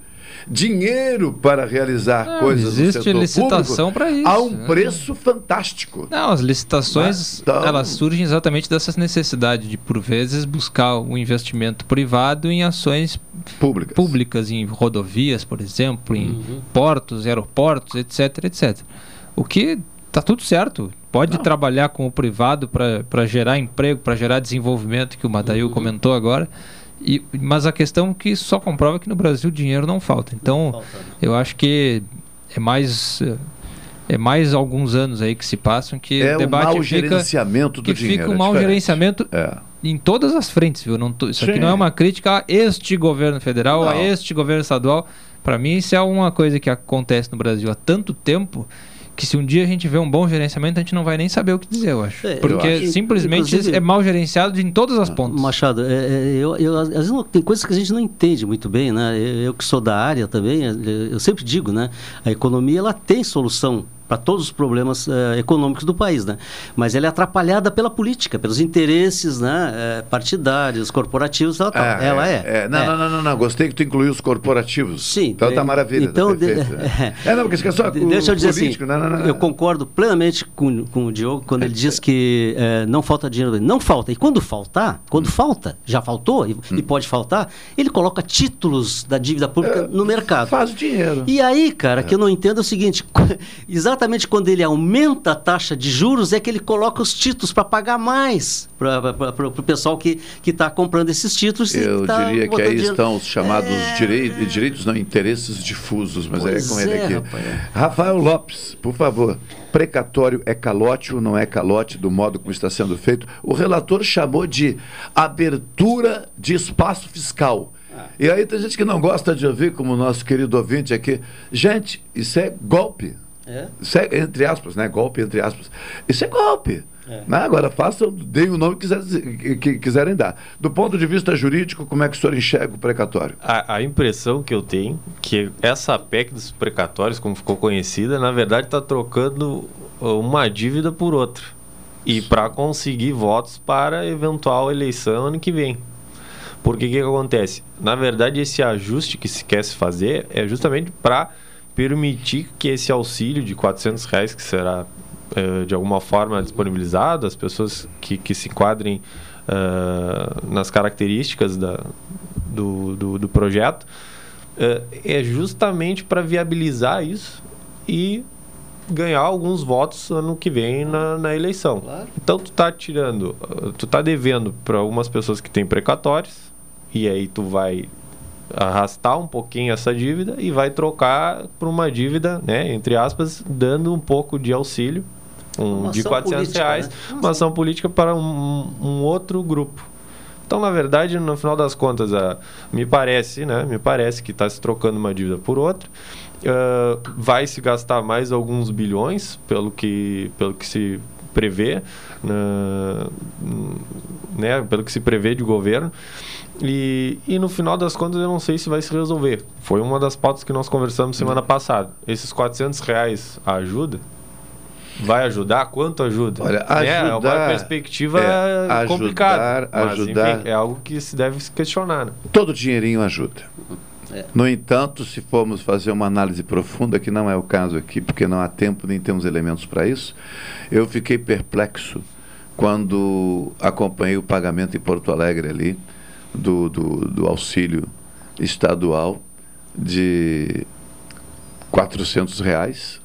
dinheiro para realizar não, coisas existe no setor licitação para isso a um né? preço fantástico. Não, as licitações então... elas surgem exatamente dessas necessidades de por vezes buscar o um investimento privado em ações públicas, públicas em rodovias, por exemplo, em uhum. portos, aeroportos, etc, etc. O que tá tudo certo. Pode Não. trabalhar com o privado para gerar emprego, para gerar desenvolvimento, que o Madail uhum. comentou agora. E, mas a questão que só comprova que no Brasil dinheiro não falta. Então, não falta, né? eu acho que é mais é mais alguns anos aí que se passam que é o debate um mau fica, gerenciamento do que dinheiro. fica um é mau gerenciamento é. em todas as frentes, viu? Não tô, isso Sim. aqui não é uma crítica a este governo federal, não. a este governo estadual. Para mim, isso é uma coisa que acontece no Brasil há tanto tempo que se um dia a gente vê um bom gerenciamento, a gente não vai nem saber o que dizer, eu acho. É, Porque eu acho. simplesmente é mal gerenciado em todas as pontas. Machado, é, é, eu, eu, às vezes tem coisas que a gente não entende muito bem, né? Eu, eu que sou da área também, eu sempre digo, né? A economia ela tem solução para todos os problemas uh, econômicos do país, né? Mas ela é atrapalhada pela política, pelos interesses, né? Uh, partidários, corporativos, ela, tá, é, ela é. é. Não, é. Não, não, não, não, gostei que tu incluiu os corporativos. Sim. Então tá maravilha. Então, tá de, é, não, porque é só deixa eu dizer assim, não, não, não, eu concordo plenamente com, com o Diogo quando ele diz que não falta dinheiro. Não falta. E quando faltar, quando hum. falta, já faltou e, hum. e, pode faltar, ele coloca títulos da dívida pública no mercado. Faz dinheiro. E aí, cara, que eu não entendo é o seguinte, exatamente exatamente quando ele aumenta a taxa de juros é que ele coloca os títulos para pagar mais para o pessoal que está comprando esses títulos. Eu tá diria que aí dinheiro. estão os chamados é... direitos, direitos, não interesses difusos, mas pois é com ele é, aqui. Rapaz. Rafael Lopes, por favor, precatório é calote ou não é calote do modo como está sendo feito? O relator chamou de abertura de espaço fiscal. E aí tem gente que não gosta de ouvir, como o nosso querido ouvinte aqui. Gente, isso é golpe. É? Isso é, entre aspas, né? Golpe, entre aspas. Isso é golpe. É. Né? Agora, façam, deem o nome que, quiser, que, quiserem dar. Do ponto de vista jurídico, como é que o senhor enxerga o precatório? A, a impressão que eu tenho que essa PEC dos precatórios, como ficou conhecida, na verdade está trocando uma dívida por outra. E para conseguir votos para eventual eleição ano que vem. Porque o que, que acontece? Na verdade, esse ajuste que se quer se fazer é justamente para permitir que esse auxílio de 400 reais, que será uh, de alguma forma disponibilizado, as pessoas que, que se enquadrem uh, nas características da, do, do, do projeto, uh, é justamente para viabilizar isso e ganhar alguns votos ano que vem na, na eleição. Claro. Então tu tá tirando, tu tá devendo para algumas pessoas que têm precatórios e aí tu vai arrastar um pouquinho essa dívida e vai trocar por uma dívida, né, entre aspas, dando um pouco de auxílio, um, de ação 400 política, reais, né? uma ação política para um, um outro grupo. Então, na verdade, no final das contas, a, me parece, né? Me parece que está se trocando uma dívida por outra. Ah, vai se gastar mais alguns bilhões, pelo que, pelo que se prevê, na- né? Pelo que se prevê de governo. E, e no final das contas, eu não sei se vai se resolver. Foi uma das pautas que nós conversamos semana passada. Esses 400 reais ajuda? Vai ajudar? Quanto ajuda? Olha, Né? é uma ajudar- perspectiva é, ajudar- complicada. Mas, ajudar- enfim, é algo que se deve se questionar. Né? Todo dinheirinho ajuda. No entanto, se formos fazer uma análise profunda, que não é o caso aqui, porque não há tempo nem temos elementos para isso, eu fiquei perplexo quando acompanhei o pagamento em Porto Alegre ali do, do, do auxílio estadual de 400 reais,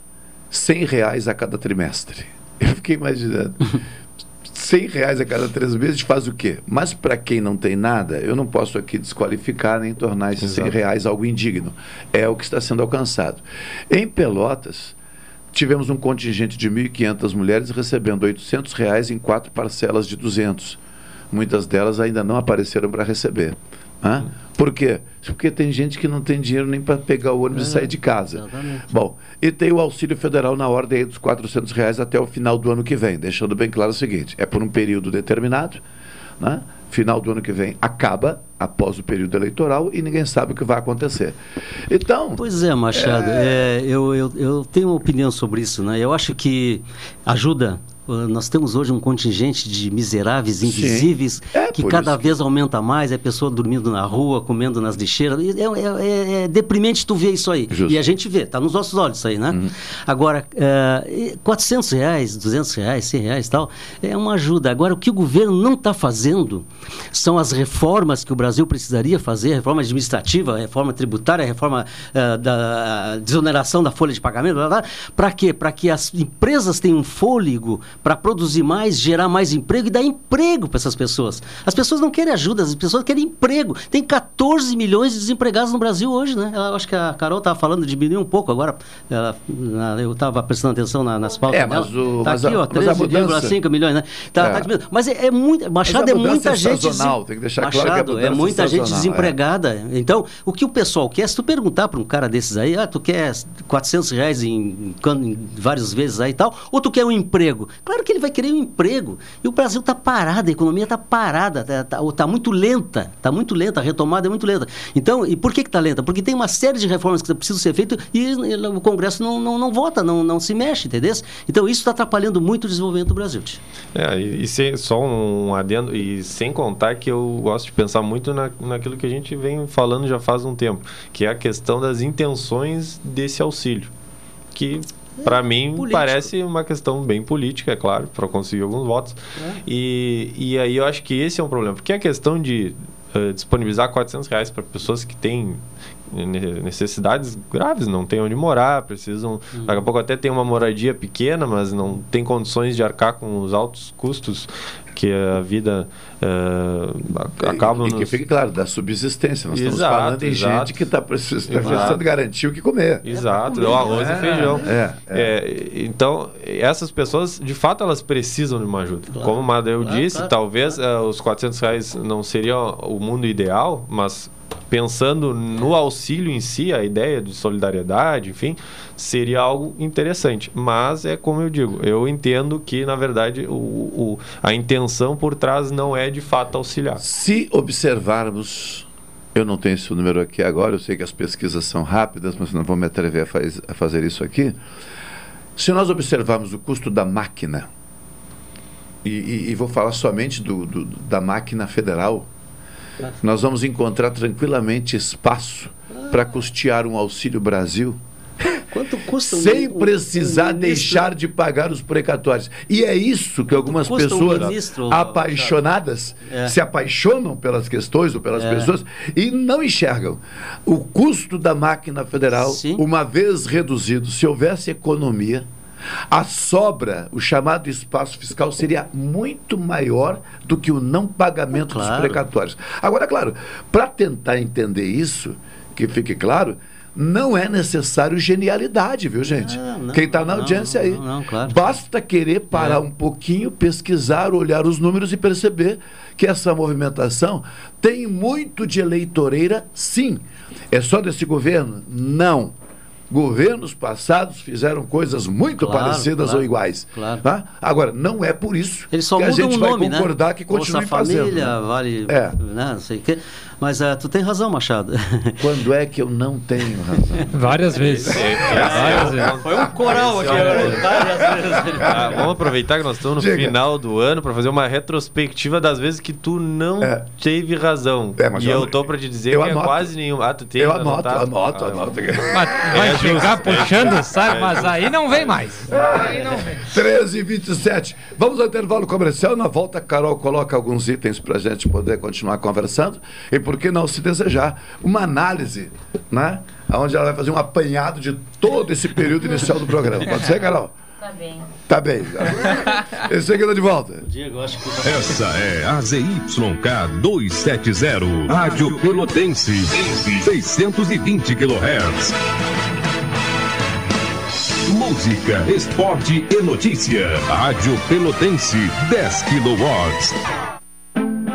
100 reais a cada trimestre. Eu fiquei imaginando. 100 reais a cada três meses faz o quê? Mas para quem não tem nada, eu não posso aqui desqualificar nem tornar esses 100 Exato. reais algo indigno. É o que está sendo alcançado. Em Pelotas, tivemos um contingente de 1.500 mulheres recebendo 800 reais em quatro parcelas de 200. Muitas delas ainda não apareceram para receber. Hã? Por quê? Porque tem gente que não tem dinheiro nem para pegar o ônibus e sair de casa. Exatamente. Bom, e tem o auxílio federal na ordem dos 400 reais até o final do ano que vem, deixando bem claro o seguinte, é por um período determinado, né? final do ano que vem acaba após o período eleitoral e ninguém sabe o que vai acontecer. Então... Pois é, Machado, é, eu, eu, eu tenho uma opinião sobre isso, né? Eu acho que ajuda. Uh, Nós temos hoje um contingente de miseráveis invisíveis que por cada isso. vez aumenta mais, é pessoa dormindo na rua, comendo nas lixeiras. É, é- é- é deprimente tu ver isso aí. Justo. E a gente vê, tá nos nossos olhos isso aí, né? Agora, é, e 400 reais, 200 reais, 100 reais tal, é uma ajuda. Agora, o que o governo não está fazendo são as reformas que o Brasil precisaria fazer, reforma administrativa, reforma tributária, reforma eh, da desoneração da folha de pagamento, para quê? Para que as empresas tenham fôlego para produzir mais, gerar mais emprego e dar emprego para essas pessoas. As pessoas não querem ajuda, as pessoas querem emprego. Tem 14 milhões de desempregados no Brasil hoje, né? Eu acho que a Carol estava falando, diminuiu um pouco agora. ela- eu estava prestando atenção na- nas pautas É, mas dela. o- Tá mas aqui, a- ó, mas a mudança- 13,5 milhões, né? Tá, É. tá diminuindo. Mas é, é muito. Machado é muita é gente. sazonal, tem que deixar claro Machado, que a é mudança muita é gente sazonal, desempregada. Então, o que o pessoal quer, se tu perguntar para um cara desses aí, ah, tu quer 400 reais em, em, em várias vezes aí e tal, ou tu quer um emprego? Claro que ele vai querer um emprego. E o Brasil está parado, a economia está parada, está tá, tá muito lenta, está muito lenta, a retomada é muito lenta. Então, e por que está lenta? Porque tem uma série de reformas que precisam ser feitas e o Congresso não, não, não vota, não, não se mexe, entendeu? Então, isso está atrapalhando muito o desenvolvimento do Brasil. É, e, e sem, só um adendo, e sem contar que eu gosto de pensar muito na, naquilo que a gente vem falando já faz um tempo, que é a questão das intenções desse auxílio. Que, para mim, político. parece uma questão bem política, é claro, para conseguir alguns votos. E, e aí eu acho que esse é um problema, porque a questão de eh, disponibilizar 400 reais para pessoas que têm ne- necessidades graves, não tem onde morar, precisam. Daqui a pouco até tem uma moradia pequena, mas não tem condições de arcar com os altos custos que a vida eh, acaba E, e que nos- fique claro, da subsistência. Nós estamos Exato, falando em exato. gente que está precisando, Exato. precisando garantir o que comer. Exato, o arroz É, e feijão. é, É, então, essas pessoas, de fato, elas precisam de uma ajuda. Como o Madeu Claro, disse, claro, talvez eh, os 400 reais não seriam o mundo ideal, mas pensando no auxílio em si, a ideia de solidariedade, enfim, seria algo interessante. Mas é como eu digo, eu entendo que, na verdade, o, o- a intenção por trás não é de fato auxiliar. Se observarmos, eu não tenho esse número aqui agora, eu sei que as pesquisas são rápidas, mas não vou me atrever a, faz- a fazer isso aqui. Se nós observarmos o custo da máquina, e, e- e vou falar somente do- do- da máquina federal, nós vamos encontrar tranquilamente espaço para custear um Auxílio Brasil Quanto custa um- sem precisar um deixar de pagar os precatórios. E é isso que algumas custa um pessoas ministro, apaixonadas É. se apaixonam pelas questões ou pelas É. pessoas e não enxergam. O custo da máquina federal, Sim. uma vez reduzido, se houvesse economia, a sobra, o chamado espaço fiscal, seria muito maior do que o não pagamento dos Claro. precatórios. Agora, claro, para tentar entender isso, que fique claro, não é necessário genialidade, viu, gente? não, Quem está na não, audiência aí. não, não, claro. Basta querer parar um pouquinho, pesquisar, olhar os números e perceber que essa movimentação tem muito de eleitoreira, sim. É só desse governo? Não. Governos passados fizeram coisas muito Claro, parecidas claro, ou iguais. claro. tá? Agora, não é por isso Eles só que a gente o vai nome, concordar né? que continue Bolsa fazendo. Família, né? vale, É. né, não sei o quê. Mas ah, tu tem razão, Machado. Quando é que eu não tenho razão? Várias vezes. Várias vezes. Foi um coral aqui, é o- várias vezes. Ah, vamos aproveitar que nós estamos no Diga. final do ano para fazer uma retrospectiva das vezes que tu não teve razão. É, mas e eu- eu tô para te dizer eu que anoto. é quase nenhum. Ah, tu tem Eu anoto, anotado? anoto, Ah, anoto. Vai É ficar justo, puxando, é sabe? Mas aí não vem mais. Aí não vem. 13 e 27. Vamos ao intervalo comercial. Na volta, a Carol coloca alguns itens para a gente poder continuar conversando. E por que não se desejar uma análise, né? Onde ela vai fazer um apanhado de todo esse período inicial do programa. Pode ser, Carol? Tá bem. Tá bem. Em seguida de volta. Diego, acho que Essa é a ZYK 270, Rádio Pelotense, 620 kHz. Música, esporte e notícia. Rádio Pelotense, 10 kW.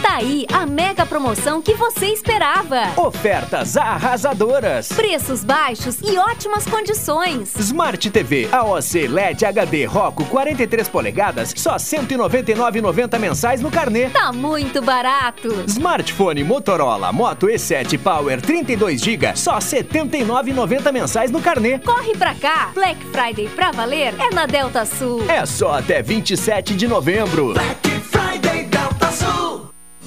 Tá aí a mega promoção que você esperava. Ofertas arrasadoras. Preços baixos e ótimas condições. Smart TV AOC LED HD Roku 43 polegadas, só R$ 199,90 mensais no carnê. Tá muito barato. Smartphone Motorola Moto E7 Power 32 GB, só R$ 79,90 mensais no carnê. Corre pra cá. Black Friday pra valer é na Delta Sul. É só até 27 de novembro. Friday Delta Sul.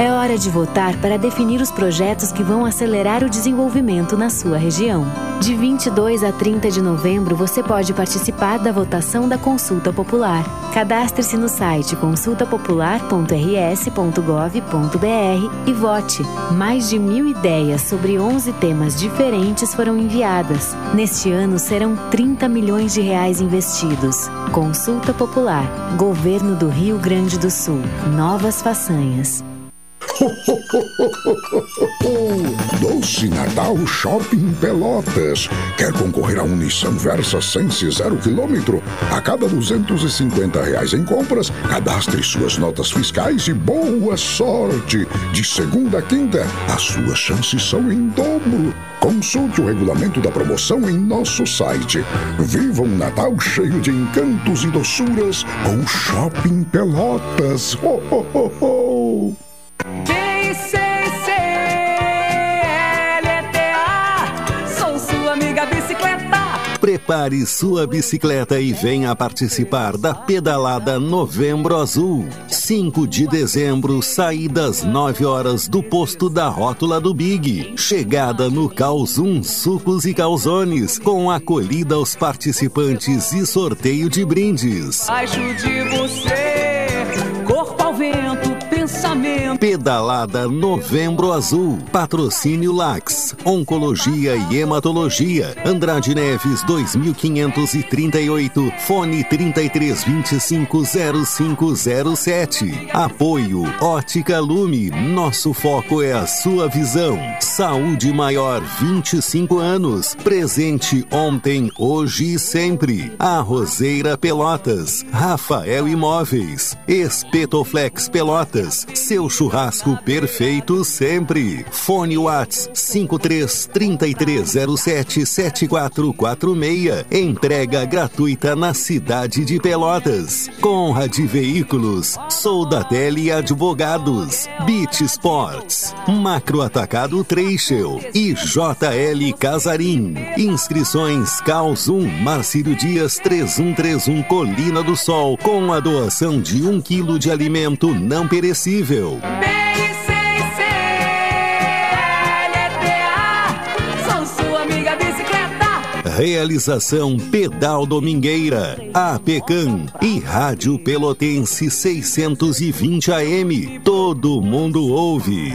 É hora de votar para definir os projetos que vão acelerar o desenvolvimento na sua região. De 22 a 30 de novembro, você pode participar da votação da Consulta Popular. Cadastre-se no site consultapopular.rs.gov.br e vote. Mais de mil ideias sobre 11 temas diferentes foram enviadas. Neste ano serão 30 milhões de reais investidos. Consulta Popular. Governo do Rio Grande do Sul. Novas façanhas. Doce Natal Shopping Pelotas. Quer concorrer a um Nissan Versa Sense zero quilômetro? A cada 250 reais em compras, cadastre suas notas fiscais e boa sorte. De segunda a quinta, as suas chances são em dobro. Consulte o regulamento da promoção em nosso site. Viva um Natal cheio de encantos e doçuras com Shopping Pelotas. Ho, ho, ho, ho. B-I-C-C-L-E-T-A Sou sua amiga bicicleta Prepare sua bicicleta e venha participar da pedalada Novembro Azul. 5 de dezembro, saídas 9 horas do posto da rótula do Big. Chegada no Calzum Sucos e Calzones, com acolhida aos participantes e sorteio de brindes. Acho de você Corpo ao vento, pensamento Pedalada Novembro Azul. Patrocínio Lax. Oncologia e Hematologia. Andrade Neves 2538. Fone 33250507. Apoio Ótica Lume. Nosso foco é a sua visão. Saúde Maior 25 anos. Presente ontem, hoje e sempre. A Roseira Pelotas. Rafael Imóveis. Espetoflex Pelotas. Seu churrasco perfeito sempre. Fone Whats 53 3307 7446. Entrega gratuita na cidade de Pelotas. Conrad Veículos. Soldatelli Advogados. Beat Sports. Macro Atacado Treixel. E JL Casarim. Inscrições Calzum Marcílio Dias 3131 Colina do Sol. Com a doação de um quilo de alimento não perecível. B-I-C-C-L-E-T-A Sou sua amiga bicicleta Realização Pedal Domingueira, APECAM e Rádio Pelotense 620 AM. Todo mundo ouve.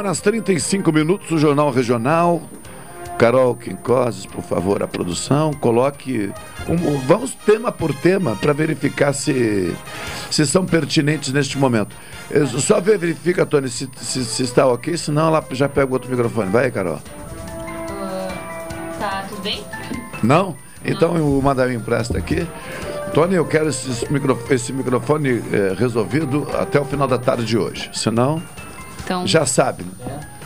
Horas 35 minutos, o Jornal Regional. Carol Quincoses, por favor, a produção, coloque. Um, vamos tema por tema para verificar se, se são pertinentes neste momento. Eu só verifica, Tony, se, se, se está ok, senão ela já pega outro microfone. Vai, Carol. Tá, tudo bem? Não? Então o Madaminho presta aqui. Tony, eu quero esse, micro, esse microfone eh, resolvido até o final da tarde de hoje. Senão, Então, já sabe.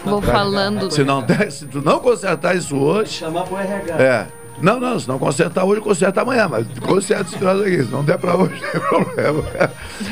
vou falando. Se não der, se tu não consertar isso hoje. Chamar pro RH. É. Não, não, se não consertar hoje, conserta amanhã, mas conserta esse troço aqui. Se não der pra hoje, não tem problema.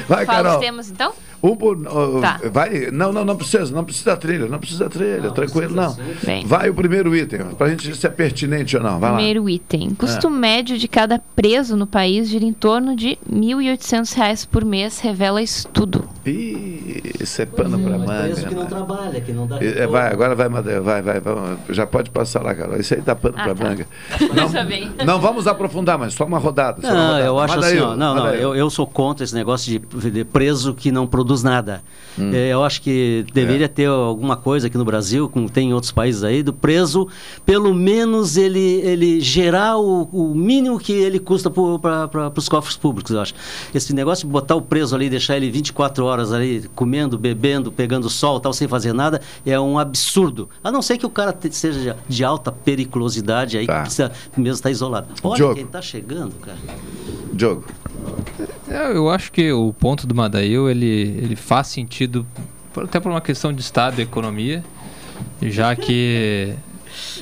Vai, Fala Carol. os temas então? Um por, uh, Tá. Vai. Não, não, não precisa, não precisa trilha, não precisa trilha, tranquilo, não. Bem. Vai o primeiro item, pra gente ver se é pertinente ou não. Vai Primeiro lá. item. Custo É. médio de cada preso no país gira em torno de 1.800 reais por mês, revela estudo. Ih, isso é pano pra manga. Preso que não né? trabalha, que não dá É, vai, agora vai, Madeira, vai, vai, vai, já pode passar lá, cara. Isso aí tá pano Ah, pra tá. manga. Bem. Não vamos aprofundar, mas só uma rodada. só uma Não, rodada. eu acho Manda assim, aí, ó, não, não, eu, eu sou contra esse negócio de de preso que não produz produz nada. É, eu acho que deveria ter alguma coisa aqui no Brasil, como tem em outros países aí, do preso, pelo menos ele, ele gerar o, o mínimo que ele custa para os cofres públicos, eu acho. Esse negócio de botar o preso ali, deixar ele 24 horas ali comendo, bebendo, pegando sol, tal, sem fazer nada, é um absurdo. A não ser que o cara te- seja de alta periculosidade aí, que precisa mesmo estar isolado. Olha Diogo. quem está chegando, cara. Diogo. É, eu acho que o ponto do Madail ele, ele faz sentido até por uma questão de Estado e economia, já que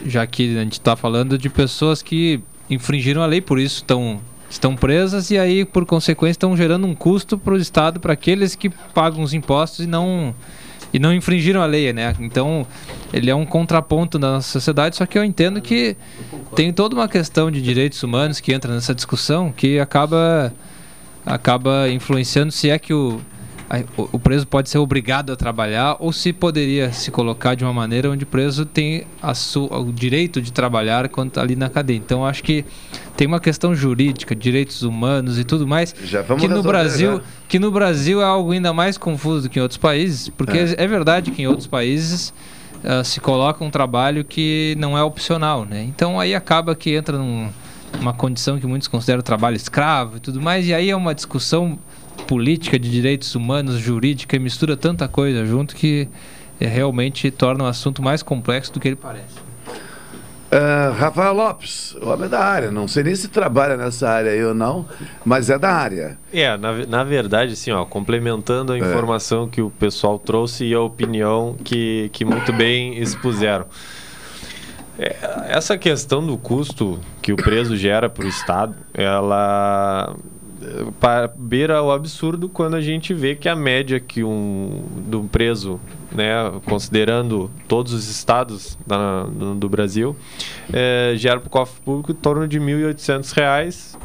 já que a gente está falando de pessoas que infringiram a lei, por isso estão estão presas e aí por consequência estão gerando um custo para o Estado para aqueles que pagam os impostos e não e não infringiram a lei, né? Então ele é um contraponto na nossa sociedade, só que eu entendo que tem toda uma questão de direitos humanos que entra nessa discussão que acaba acaba influenciando se é que o, o- preso pode ser obrigado a trabalhar ou se poderia se colocar de uma maneira onde o preso tem a su, o direito de trabalhar quando tá ali na cadeia. Então acho que tem uma questão jurídica, direitos humanos e tudo mais Já vamos que no Brasil já. que no Brasil é algo ainda mais confuso do que em outros países, porque É. é, verdade que em outros países ah, se coloca um trabalho que não é opcional, né? Então aí acaba que entra num, uma condição que muitos consideram trabalho escravo e tudo mais, e aí é uma discussão política de direitos humanos, jurídica, e mistura tanta coisa junto que é, realmente torna o assunto mais complexo do que ele parece. Ah, Rafael Lopes, o homem da área. Não sei nem se trabalha nessa área aí ou não, mas é da área. É, na, na verdade, assim, ó, complementando a É. informação que o pessoal trouxe e a opinião que, que muito bem expuseram. É, essa questão do custo que o preso gera para o Estado, ela beira o absurdo quando a gente vê que a média que um do preso, né, considerando todos os estados da- do, do Brasil, eh, gera para o cofre público em torno de 1.800 reais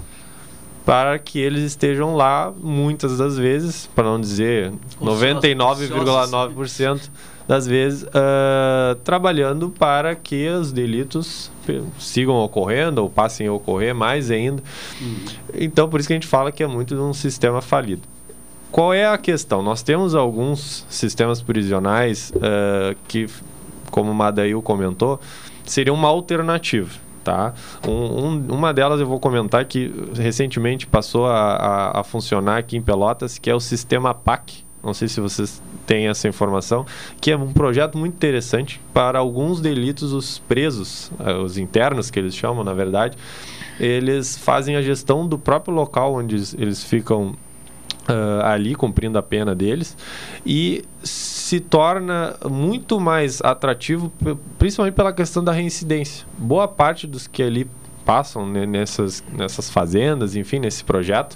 para que eles estejam lá muitas das vezes, para não dizer 99,9% das vezes, ah, trabalhando para que os delitos sigam ocorrendo ou passem a ocorrer mais ainda. Então, por isso que a gente fala que é muito de um sistema falido. Qual é a questão? Nós temos alguns sistemas prisionais ah, que, como o Madail comentou, seria uma alternativa. Tá? Um- um- uma delas eu vou comentar que recentemente passou a, a- a funcionar aqui em Pelotas, que é o sistema PAC. Não sei se vocês têm essa informação, que é um projeto muito interessante para alguns delitos, os presos, eh, os internos que eles chamam, na verdade, eles fazem a gestão do próprio local onde eles- ficam ah, ali cumprindo a pena deles e se torna muito mais atrativo, principalmente pela questão da reincidência. Boa parte dos que ali passam né, nessas, nessas fazendas, enfim, nesse projeto,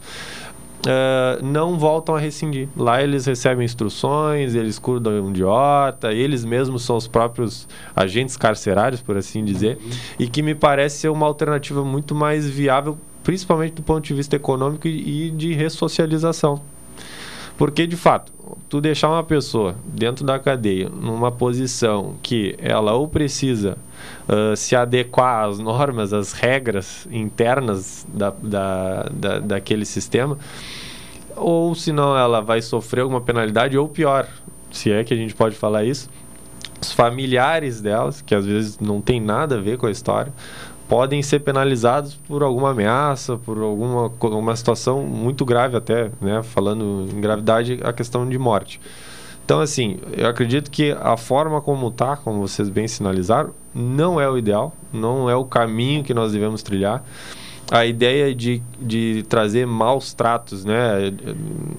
ah, não voltam a rescindir. Lá eles recebem instruções, eles cuidam de horta, eles mesmos são os próprios agentes carcerários, por assim dizer, e que me parece ser uma alternativa muito mais viável, principalmente do ponto de vista econômico e de ressocialização. Porque, de fato, tu deixar uma pessoa dentro da cadeia numa posição que ela ou precisa ah, se adequar às normas, às regras internas da, da, da, daquele sistema, ou senão ela vai sofrer alguma penalidade, ou pior, se é que a gente pode falar isso, os familiares delas, que às vezes não tem nada a ver com a história, podem ser penalizados por alguma ameaça, por alguma uma situação muito grave até, né? Falando em gravidade, a questão de morte. Então, assim, eu acredito que a forma como está, como vocês bem sinalizaram, não é o ideal, não é o caminho que nós devemos trilhar. A ideia de, de trazer maus tratos, né,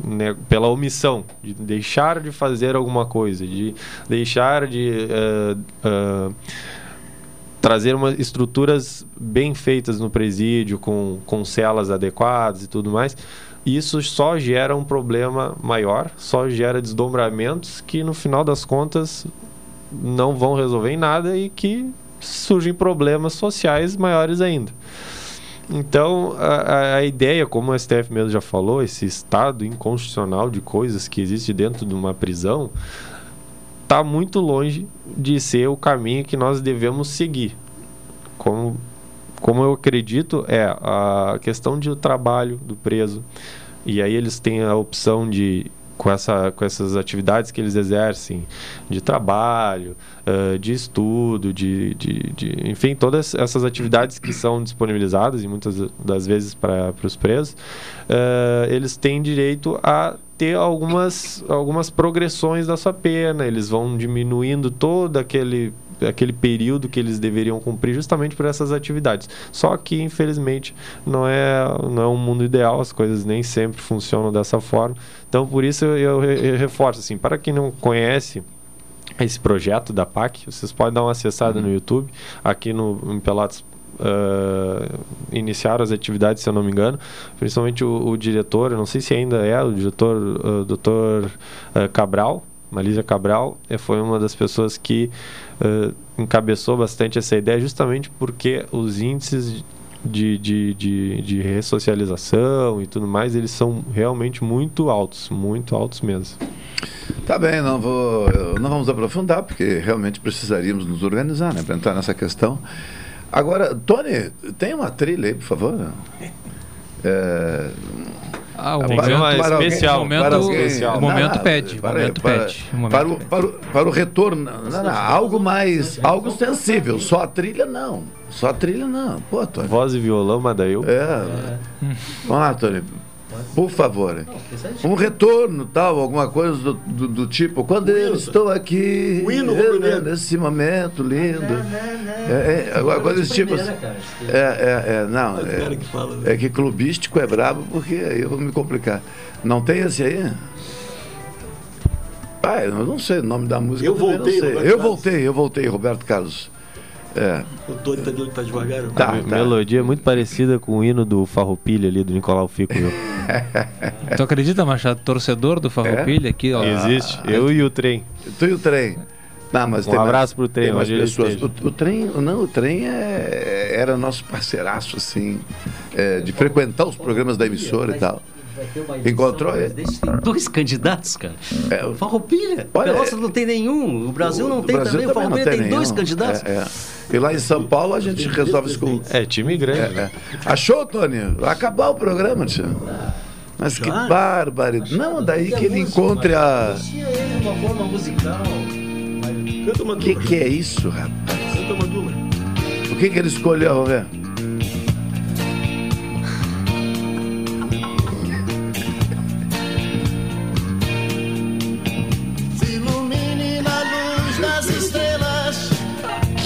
né, pela omissão, de deixar de fazer alguma coisa, de deixar de eh, ah, trazer uma, estruturas bem feitas no presídio, com, com celas adequadas e tudo mais, isso só gera um problema maior, só gera desdobramentos que no final das contas não vão resolver em nada e que surgem problemas sociais maiores ainda. Então, a, a- ideia, como o STF mesmo já falou, esse estado inconstitucional de coisas que existe dentro de uma prisão, está muito longe de ser o caminho que nós devemos seguir. Como, como eu acredito, é a questão de trabalho do preso. E aí eles têm a opção de com, essa, com essas atividades que eles exercem de trabalho, uh, de estudo, de, de, de, enfim, todas essas atividades que são disponibilizadas e muitas das vezes para os presos, uh, eles têm direito a ter algumas, algumas progressões da sua pena, eles vão diminuindo todo aquele aquele período que eles deveriam cumprir justamente por essas atividades. Só que, infelizmente, não é, não é um mundo ideal, as coisas nem sempre funcionam dessa forma. Então, por isso eu, eu, eu reforço, assim, para quem não conhece esse projeto da PAC, vocês podem dar uma acessada uhum. no YouTube, aqui no em Pelotas Uh, iniciaram as atividades, se eu não me engano, principalmente o, o diretor, não sei se ainda é o diretor, o doutor uh, Cabral, Malísia Cabral, eh, foi uma das pessoas que uh, encabeçou bastante essa ideia, justamente porque os índices de, de, de, de, ressocialização e tudo mais, eles são realmente muito altos, muito altos mesmo. Tá bem, não, vou, não vamos aprofundar, porque realmente precisaríamos nos organizar né, para entrar nessa questão. Agora, Tony, tem uma trilha aí, por favor? É, ah, o momento para, especial. Alguém, momento, alguém, especial. O momento não, pede. Para, momento para, pede. Momento para, o, para, o, para o retorno. Não, não, algo mais. Algo sensível. Só a trilha, não. Só a trilha, não. Pô, Tony. Voz e violão, Madail. É. é. Vamos lá, Tony. Por favor. Um retorno, tal, alguma coisa do, do, do tipo. Quando eu estou aqui. O hino Nesse momento lindo. É, é, agora, coisa desse tipo. É, é, é, não. É, é que clubístico é brabo, porque aí eu vou me complicar. Não tem esse aí? Ah, eu não sei o nome da música. Eu voltei, Eu voltei, eu voltei, Roberto Carlos. É. O Tony tá, tá devagar. Tá, a tá. melodia é muito parecida com o hino do Farroupilha ali, do Nicolau Fico. tu acredita, Machado, torcedor do Farroupilha é? aqui? Ó, Existe, eu e o trem. Tu e o trem. Não, mas um abraço para o trem, mais pessoas. O, o, trem, não, o trem é, era nosso parceiraço, assim, é, de frequentar os programas da emissora e tal. Encontrou? Tem dois candidatos, cara. É, o Farroupilha. Olha, Pelotas não tem nenhum. O Brasil não o tem Brasil também. O Farroupilha tem, tem dois candidatos. É, é. E lá em São Paulo a gente resolve isso com. É, time grande. É, é. Achou, Tony? Vai acabar o programa, tio. Mas que barbaridade. Não, daí que ele encontre a. uma forma musical. O que, que é isso, rapaz? O que, que ele escolheu, vamos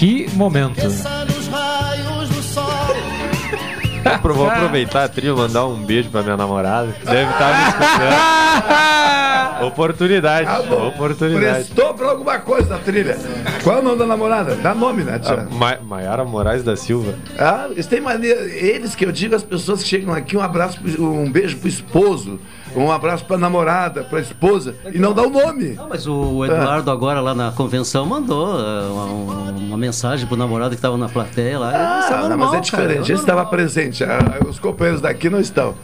Que momento. Vou aproveitar a trilha e mandar um beijo pra minha namorada, que deve estar tá me escutando. Oportunidade. Ah, oportunidade. Prestou pra alguma coisa a trilha. Qual é o nome da namorada? Dá nome, né, tia? Ma Maiara Moraes da Silva. Ah, eles têm mania. Eles que eu digo, as pessoas que chegam aqui, um abraço, um beijo pro esposo um abraço para namorada, para esposa, e não dá o nome. Não, mas o Eduardo, é. agora lá na convenção, mandou uh, uma, uma, mensagem pro namorado que estava na plateia lá. Ah, é normal, mas é diferente. Cara, é Esse estava presente, ah, os companheiros daqui não estão.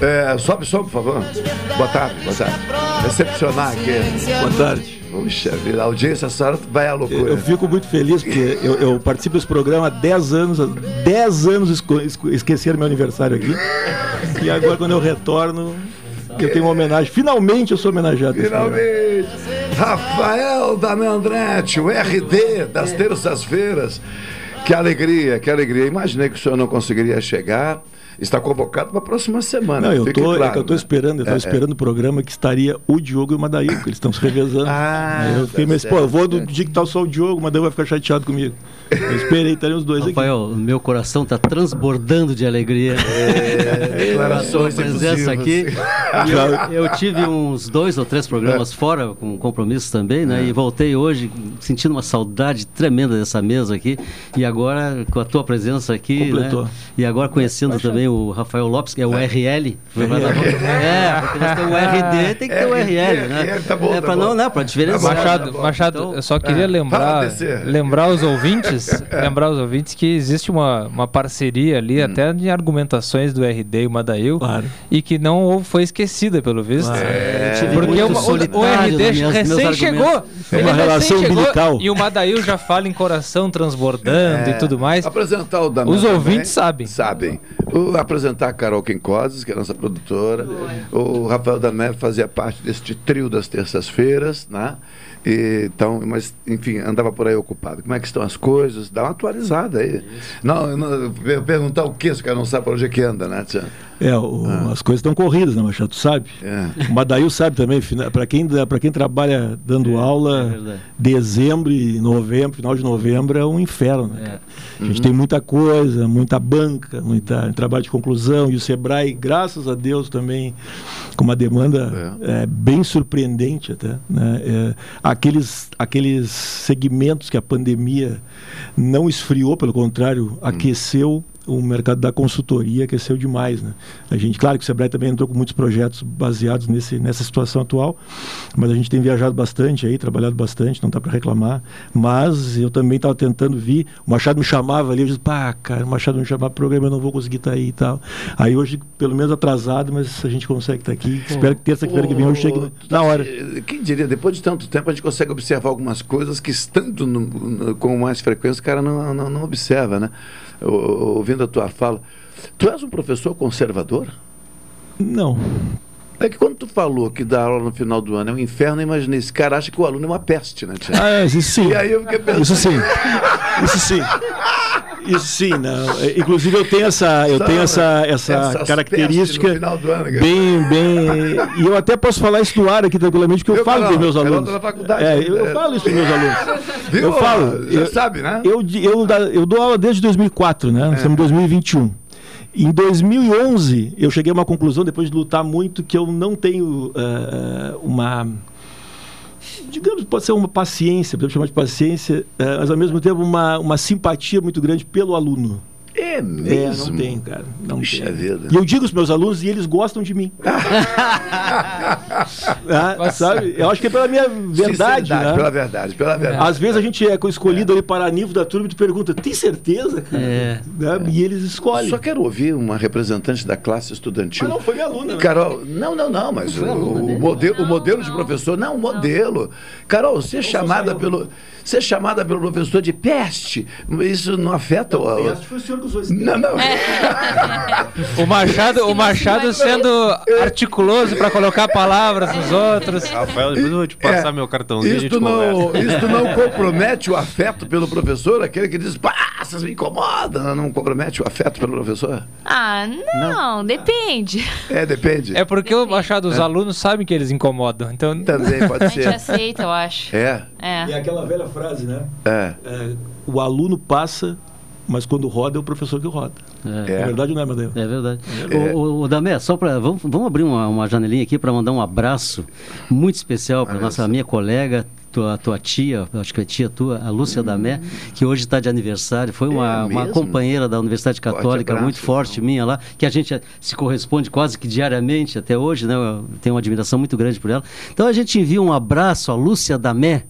É, sobe som, por favor. Boa tarde, boa tarde. Recepcionar aqui. Boa tarde. Puxa vida, a audiência, a senhora vai à loucura. Eu fico muito feliz porque eu, eu participo desse programa há 10 anos. 10 anos esqueceram meu aniversário aqui. E agora, quando eu retorno, eu tenho uma homenagem. Finalmente eu sou homenageado. Finalmente. Rafael Danandretti, o RD das terças-feiras. Que alegria, que alegria. Imaginei que o senhor não conseguiria chegar está convocado para a próxima semana. Não, eu tô, claro, é que eu estou né? esperando, eu estava é, é, esperando o programa que estaria o Diogo e o Madaí, porque eles estão se revezando. Ah, eu fiquei, tá mas, pô, eu vou do dia que tá só o Diogo, o Madaí vai ficar chateado comigo. Eu esperei, estariam os dois Rafael, aqui. meu coração está transbordando de alegria. É, declarações presença aqui. Eu, eu, tive uns dois ou três programas é. fora, com compromissos também, né? É. E voltei hoje sentindo uma saudade tremenda dessa mesa aqui. E agora, com a tua presença aqui, né? E agora conhecendo também o Rafael Lopes, que é o é. RL. É, porque nós temos o RD, tem que ter o RL, né? Tá bom, é tá para não, né, para diferenciar. Machado, Machado, então, eu só queria é. lembrar, lembrar os ouvintes, lembrar os ouvintes que existe uma, uma parceria ali, hum. até de argumentações do RD e o Madail, claro. e que não foi esquecida, pelo visto. É. Porque o, o, o RD recém chegou. É uma relação umbilical. E o Madail já fala em coração transbordando é. e tudo mais. Apresentar o Damião Os ouvintes também, sabem. Sabem. O, apresentar a Carol Quincoses, que é a nossa produtora. O Rafael Damé fazia parte deste trio das terças-feiras, né? E, então, mas, enfim, andava por aí ocupado. Como é que estão as coisas? Dá uma atualizada aí. Não, não, perguntar o que, se o cara não sabe para onde é que anda, né, Tia? É, o, ah. as coisas estão corridas, né, Machado? Tu sabe? É. O Madail sabe também, para quem, quem trabalha dando é, aula, é dezembro e novembro, final de novembro é um inferno. Né, é. A gente uhum. tem muita coisa, muita banca, muita trabalho de conclusão, e o Sebrae, graças a Deus, também com uma demanda é. é bem surpreendente até. Né? É, aqueles, aqueles segmentos que a pandemia não esfriou, pelo contrário, hum. aqueceu o mercado da consultoria aqueceu demais, né? A gente, claro que o Sebrae também entrou com muitos projetos baseados nesse, nessa situação atual, mas a gente tem viajado bastante aí, trabalhado bastante, não dá para reclamar. Mas eu também estava tentando vir, o Machado me chamava ali, eu disse, pá, cara, o Machado me chamava para programa, eu não vou conseguir estar tá aí e tal. Aí hoje, pelo menos atrasado, mas a gente consegue estar tá aqui. Pô, Espero que terça-feira que vem eu chegue na hora. Quem diria, depois de tanto tempo, a gente consegue observar algumas coisas que estando no, no, com mais frequência, o cara não, não, não observa, né? ouvindo a tua fala, tu és um professor conservador? Não. É que quando tu falou que dar aula no final do ano é um inferno, eu imaginei, esse cara acha que o aluno é uma peste, né, Tiago? Ah, é, isso sim. E aí eu fiquei pensando... Isso sim. Isso sim. Isso sim, não. É, inclusive eu tenho essa, eu tenho essa, essa característica ano, bem, bem. E eu até posso falar isso no ar aqui tranquilamente, que eu, falo para meus alunos. É, eu, eu, falo isso para meus alunos. Viu? Eu falo. Você eu, sabe, né? Eu, eu, eu, dou aula desde 2004, né? Nós estamos em 2021. Em 2011, eu cheguei a uma conclusão, depois de lutar muito, que eu não tenho uh, uma digamos, pode ser uma paciência, podemos chamar de paciência, é, mas ao mesmo tempo uma, uma simpatia muito grande pelo aluno. É mesmo? É, não tem, cara. Não Puxa tem. Vida. E eu digo aos meus alunos e eles gostam de mim. ah, sabe? Eu acho que é pela minha verdade. Né? Pela verdade, pela verdade. Às vezes a gente é escolhido é. ali para nível da turma e tu pergunta, tem certeza, cara? É. Né? E eles escolhem. Só quero ouvir uma representante da classe estudantil. Mas não foi minha aluna. Né? Carol, não, não, não, mas o, o, modelo, o modelo de professor, não, o modelo. Carol, ser chamada pelo ser chamada pelo professor de peste, isso não afeta não, o. Peste foi o senhor que usou esse Não, não. É. o Machado, o Machado sendo articuloso para colocar palavras nos outros. Rafael, depois eu vou te passar é, meu cartãozinho. Isto não, isto não compromete o afeto pelo professor, aquele que diz, pá, vocês me incomodam, não compromete o afeto pelo professor? Ah, não, não. depende. É, depende. É porque depende. o Machado, os é. alunos sabem que eles incomodam. Então... Também pode ser. A gente aceita, eu acho. É. É. E aquela velha frase, né? É. é. O aluno passa, mas quando roda é o professor que roda. É, é verdade ou não é, Madeira? É verdade. É. O, o, o Damé, só para. Vamos, vamos abrir uma, uma janelinha aqui para mandar um abraço muito especial para nossa minha colega, tua, tua tia, acho que é tia tua, a Lúcia hum. Damé, que hoje está de aniversário. Foi uma, é uma companheira da Universidade Católica forte muito forte então. minha lá, que a gente se corresponde quase que diariamente até hoje, né? Eu tenho uma admiração muito grande por ela. Então a gente envia um abraço à Lúcia Damé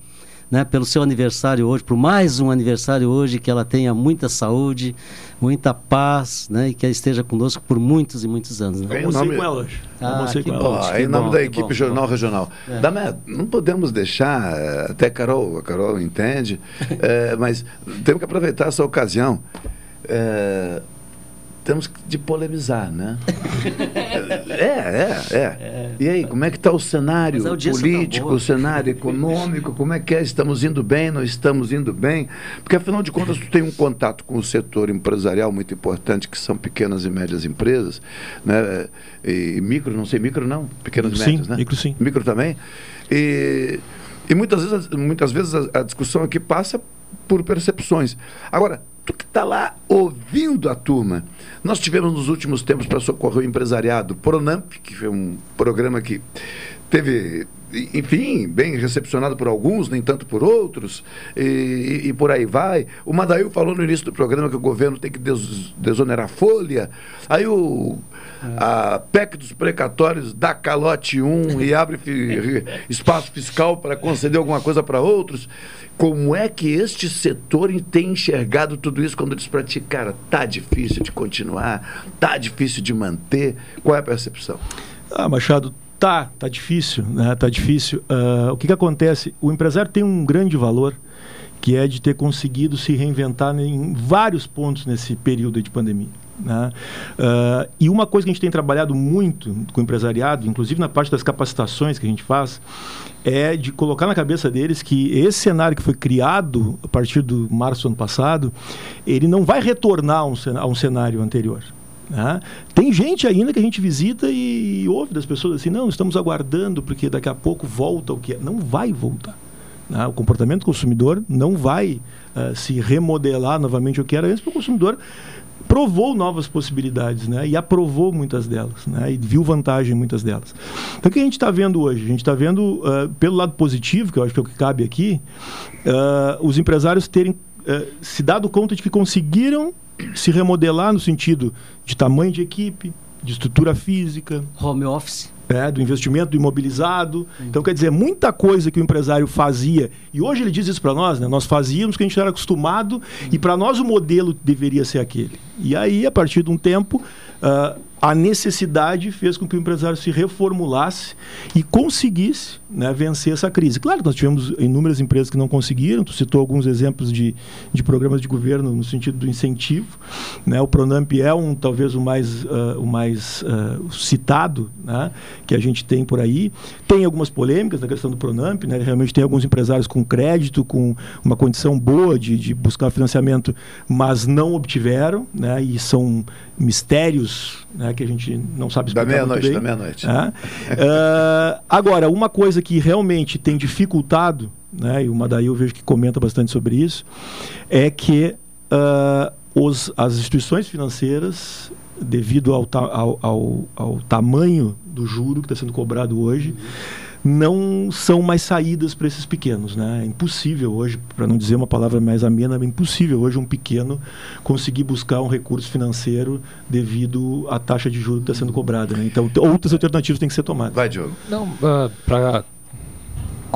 né, pelo seu aniversário hoje, por mais um aniversário hoje, que ela tenha muita saúde, muita paz, né, e que ela esteja conosco por muitos e muitos anos. Né? Vamos nome... com ela hoje. Ah, com ela hoje. em nome bom, da equipe bom, Jornal bom. Regional. É. Damé, não podemos deixar, até Carol, a Carol entende, é, mas temos que aproveitar essa ocasião. É, temos de polemizar, né? é, é, é, é, E aí, como é que está o cenário tá político, o cenário econômico? Como é que é? Estamos indo bem, não estamos indo bem? Porque, afinal de contas, tu tem um contato com o setor empresarial muito importante, que são pequenas e médias empresas, né? E micro, não sei, micro não, pequenas e médias, né? Micro sim. Micro também. E, e muitas vezes, muitas vezes a, a discussão aqui passa por percepções. Agora, tu que está lá ouvindo a turma. Nós tivemos nos últimos tempos para socorrer o empresariado Pronamp, que foi um programa que teve, enfim, bem recepcionado por alguns, nem tanto por outros, e, e, por aí vai. O Madail falou no início do programa que o governo tem que des, desonerar folha. Aí o, a PEC dos precatórios dá calote um e abre fi, espaço fiscal para conceder alguma coisa para outros. Como é que este setor tem enxergado tudo isso quando para ti, cara, tá difícil de continuar, tá difícil de manter? Qual é a percepção? Ah, Machado, tá, tá difícil, né? Tá difícil. Uh, o que, que acontece? O empresário tem um grande valor que é de ter conseguido se reinventar em vários pontos nesse período de pandemia. Né? Uh, e uma coisa que a gente tem trabalhado muito com o empresariado, inclusive na parte das capacitações que a gente faz, é de colocar na cabeça deles que esse cenário que foi criado a partir do março do ano passado, ele não vai retornar a um, cenário anterior. Né? Tem gente ainda que a gente visita e ouve das pessoas assim, não, estamos aguardando porque daqui a pouco volta o que é. Não vai voltar. Né? O comportamento do consumidor não vai uh, se remodelar novamente o que era antes, porque o consumidor provou novas possibilidades né? e aprovou muitas delas né? e viu vantagem em muitas delas. Então, o que a gente está vendo hoje? A gente está vendo, uh, pelo lado positivo, que eu acho que é o que cabe aqui, uh, os empresários terem se dado conta de que conseguiram se remodelar no sentido de tamanho de equipe, de estrutura física. Home office. É, do investimento do imobilizado. Uhum. Então, quer dizer, muita coisa que o empresário fazia, e hoje ele diz isso para nós, né? Nós fazíamos que a gente era acostumado, uhum. e para nós o modelo deveria ser aquele. E aí, a partir de um tempo, uh, a necessidade fez com que o empresário se reformulasse e conseguisse né, vencer essa crise. Claro, nós tivemos inúmeras empresas que não conseguiram, tu citou alguns exemplos de, de programas de governo no sentido do incentivo. Né? O Pronamp é um, talvez o mais, uh, o mais uh, citado né, que a gente tem por aí. Tem algumas polêmicas na questão do Pronamp, né? realmente tem alguns empresários com crédito, com uma condição boa de, de buscar financiamento, mas não obtiveram, né? e são mistérios né, que a gente não sabe explicar Da meia-noite, da meia-noite. Uh, agora, uma coisa que realmente tem dificultado, né, e o Madaí eu vejo que comenta bastante sobre isso, é que uh, os, as instituições financeiras, devido ao, ta, ao, ao, ao, tamanho do juro que está sendo cobrado hoje, uhum não são mais saídas para esses pequenos. Né? É impossível hoje, para não dizer uma palavra mais amena, é impossível hoje um pequeno conseguir buscar um recurso financeiro devido à taxa de juros que está sendo cobrada. Né? Então, outras alternativas têm que ser tomadas. Vai, Diogo. Não, uh, para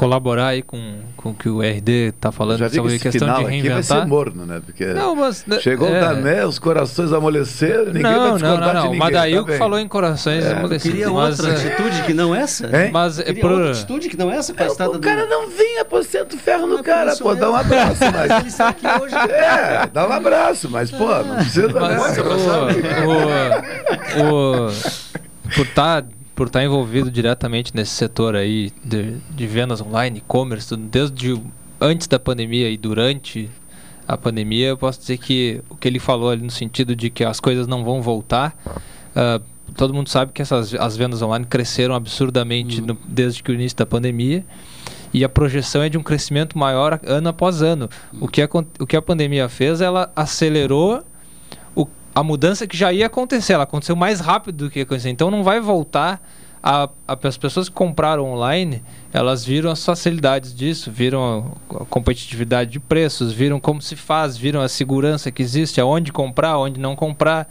colaborar aí com, com o que o RD está falando sobre a questão de reinventar. Aqui vai ser morno, né? Porque não, mas, chegou é... o Dané, os corações amoleceram, ninguém não, vai discordar não, não, não. O Madail tá falou em corações é. amolecidos. Queria mas, outra atitude que não essa? Hein? Mas é por... outra atitude que não essa? É, o cara não vinha, pô, senta o ferro no cara, pô, dá um abraço. Mas... Ele está aqui hoje. É, dá um abraço, mas, pô, não precisa mas, abraçar. O, o, o, por estar tá por estar envolvido diretamente nesse setor aí de, de vendas online, e-commerce, desde antes da pandemia e durante a pandemia, eu posso dizer que o que ele falou ali no sentido de que as coisas não vão voltar, uh, todo mundo sabe que essas, as vendas online cresceram absurdamente uhum. no, desde que o início da pandemia e a projeção é de um crescimento maior ano após ano. O, que a, o que a pandemia fez, ela acelerou a mudança que já ia acontecer, ela aconteceu mais rápido do que aconteceu. Então não vai voltar a, a, as pessoas que compraram online, elas viram as facilidades disso, viram a, a, competitividade de preços, viram como se faz, viram a segurança que existe, aonde comprar, onde não comprar.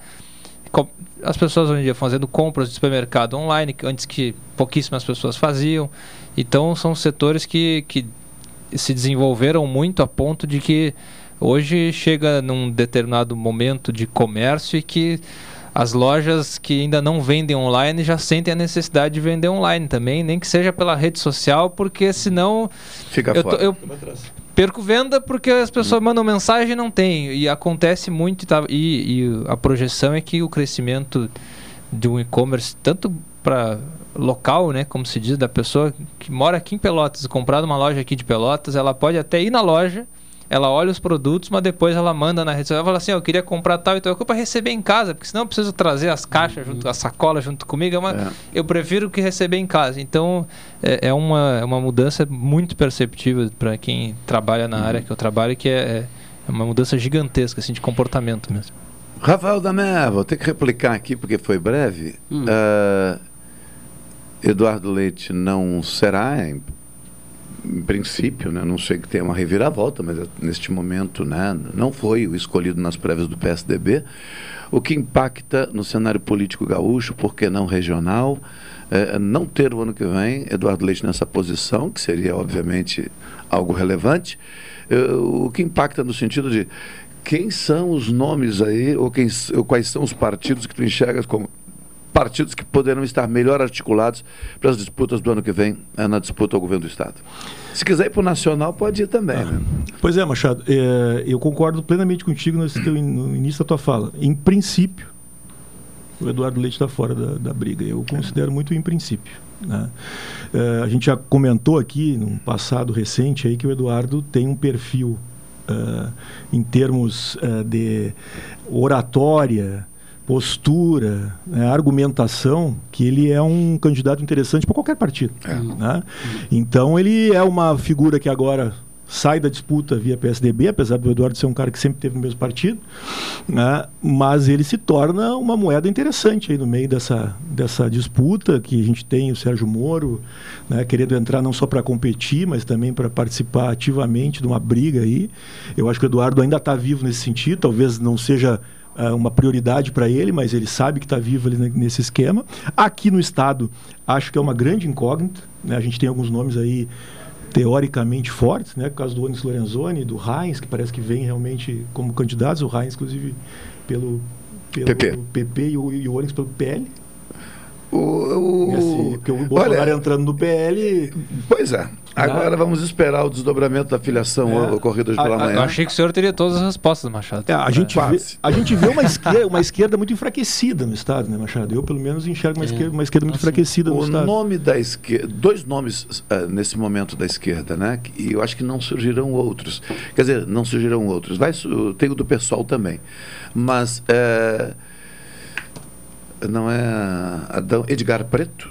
As pessoas hoje em dia fazendo compras de supermercado online, antes que pouquíssimas pessoas faziam. Então são setores que, que se desenvolveram muito a ponto de que Hoje chega num determinado momento de comércio e que as lojas que ainda não vendem online já sentem a necessidade de vender online também, nem que seja pela rede social, porque senão Fica eu, fora. eu perco venda porque as pessoas mandam mensagem e não tem. E acontece muito tá, e, e a projeção é que o crescimento de um e-commerce, tanto para local, né, como se diz, da pessoa que mora aqui em Pelotas e comprar uma loja aqui de Pelotas, ela pode até ir na loja ela olha os produtos, mas depois ela manda na rede social e fala assim: eu queria comprar tal e tal coisa para receber em casa, porque senão eu preciso trazer as caixas, junto, a sacola junto comigo. É uma, é. Eu prefiro que receber em casa. Então é, é uma, é uma mudança muito perceptível para quem trabalha na uhum. área que eu trabalho, que é, é uma mudança gigantesca assim, de comportamento mesmo. Rafael Damé, vou ter que replicar aqui porque foi breve. Hum. Uh, Eduardo Leite não será em princípio, né, não sei que tenha uma reviravolta, mas neste momento né, não foi o escolhido nas prévias do PSDB. O que impacta no cenário político gaúcho, por que não regional, é, não ter o ano que vem Eduardo Leite nessa posição, que seria, obviamente, algo relevante. É, o que impacta no sentido de quem são os nomes aí, ou, quem, ou quais são os partidos que tu enxergas como partidos que poderão estar melhor articulados para as disputas do ano que vem eh, na disputa ao governo do Estado. Se quiser ir para o Nacional, pode ir também. Ah, né? Pois é, Machado, é, eu concordo plenamente contigo no, teu, no início da tua fala. Em princípio, o Eduardo Leite está fora da, da briga. Eu considero muito em princípio. Né? Eh, a gente já comentou aqui, num passado recente, aí, que o Eduardo tem um perfil eh, em termos eh, de oratória, postura, né, argumentação, que ele é um candidato interessante para qualquer partido. Né? Então ele é uma figura que agora sai da disputa via PSDB, apesar do Eduardo ser um cara que sempre teve no mesmo partido, né? mas ele se torna uma moeda interessante aí no meio dessa, dessa disputa que a gente tem o Sérgio Moro né, querendo entrar não só para competir, mas também para participar ativamente de uma briga aí. Eu acho que o Eduardo ainda está vivo nesse sentido, talvez não seja ah, uma prioridade para ele, mas ele sabe que está vivo ali ne- nesse esquema. Aqui no estado, acho que é uma grande incógnita. né? A gente tem alguns nomes aí teoricamente fortes, né? Por causa do Onyx Lorenzoni, do Heinz, que parece que vem realmente como candidatos. O Heinz, inclusive, pelo, pelo PP. PP e o, e o pelo PL. O, o- Esse- porque o Bolsonaro Olha, entrando no PL. Pois é. Agora vamos esperar o desdobramento da filiação É. ocorrida hoje pela manhã. Eu achei que o senhor teria todas as respostas, Machado. É, a, gente vê, a gente vê uma esquerda, uma esquerda muito enfraquecida no Estado, né, Machado? Eu, pelo menos, enxergo uma, esquerda, uma esquerda muito enfraquecida no O Estado. nome da esquerda, dois nomes ah, nesse momento da esquerda, né? E eu acho que não surgirão outros. Quer dizer, não surgirão outros. Vai, tem o do pessoal também. Mas é, não é Adão Edgar Preto,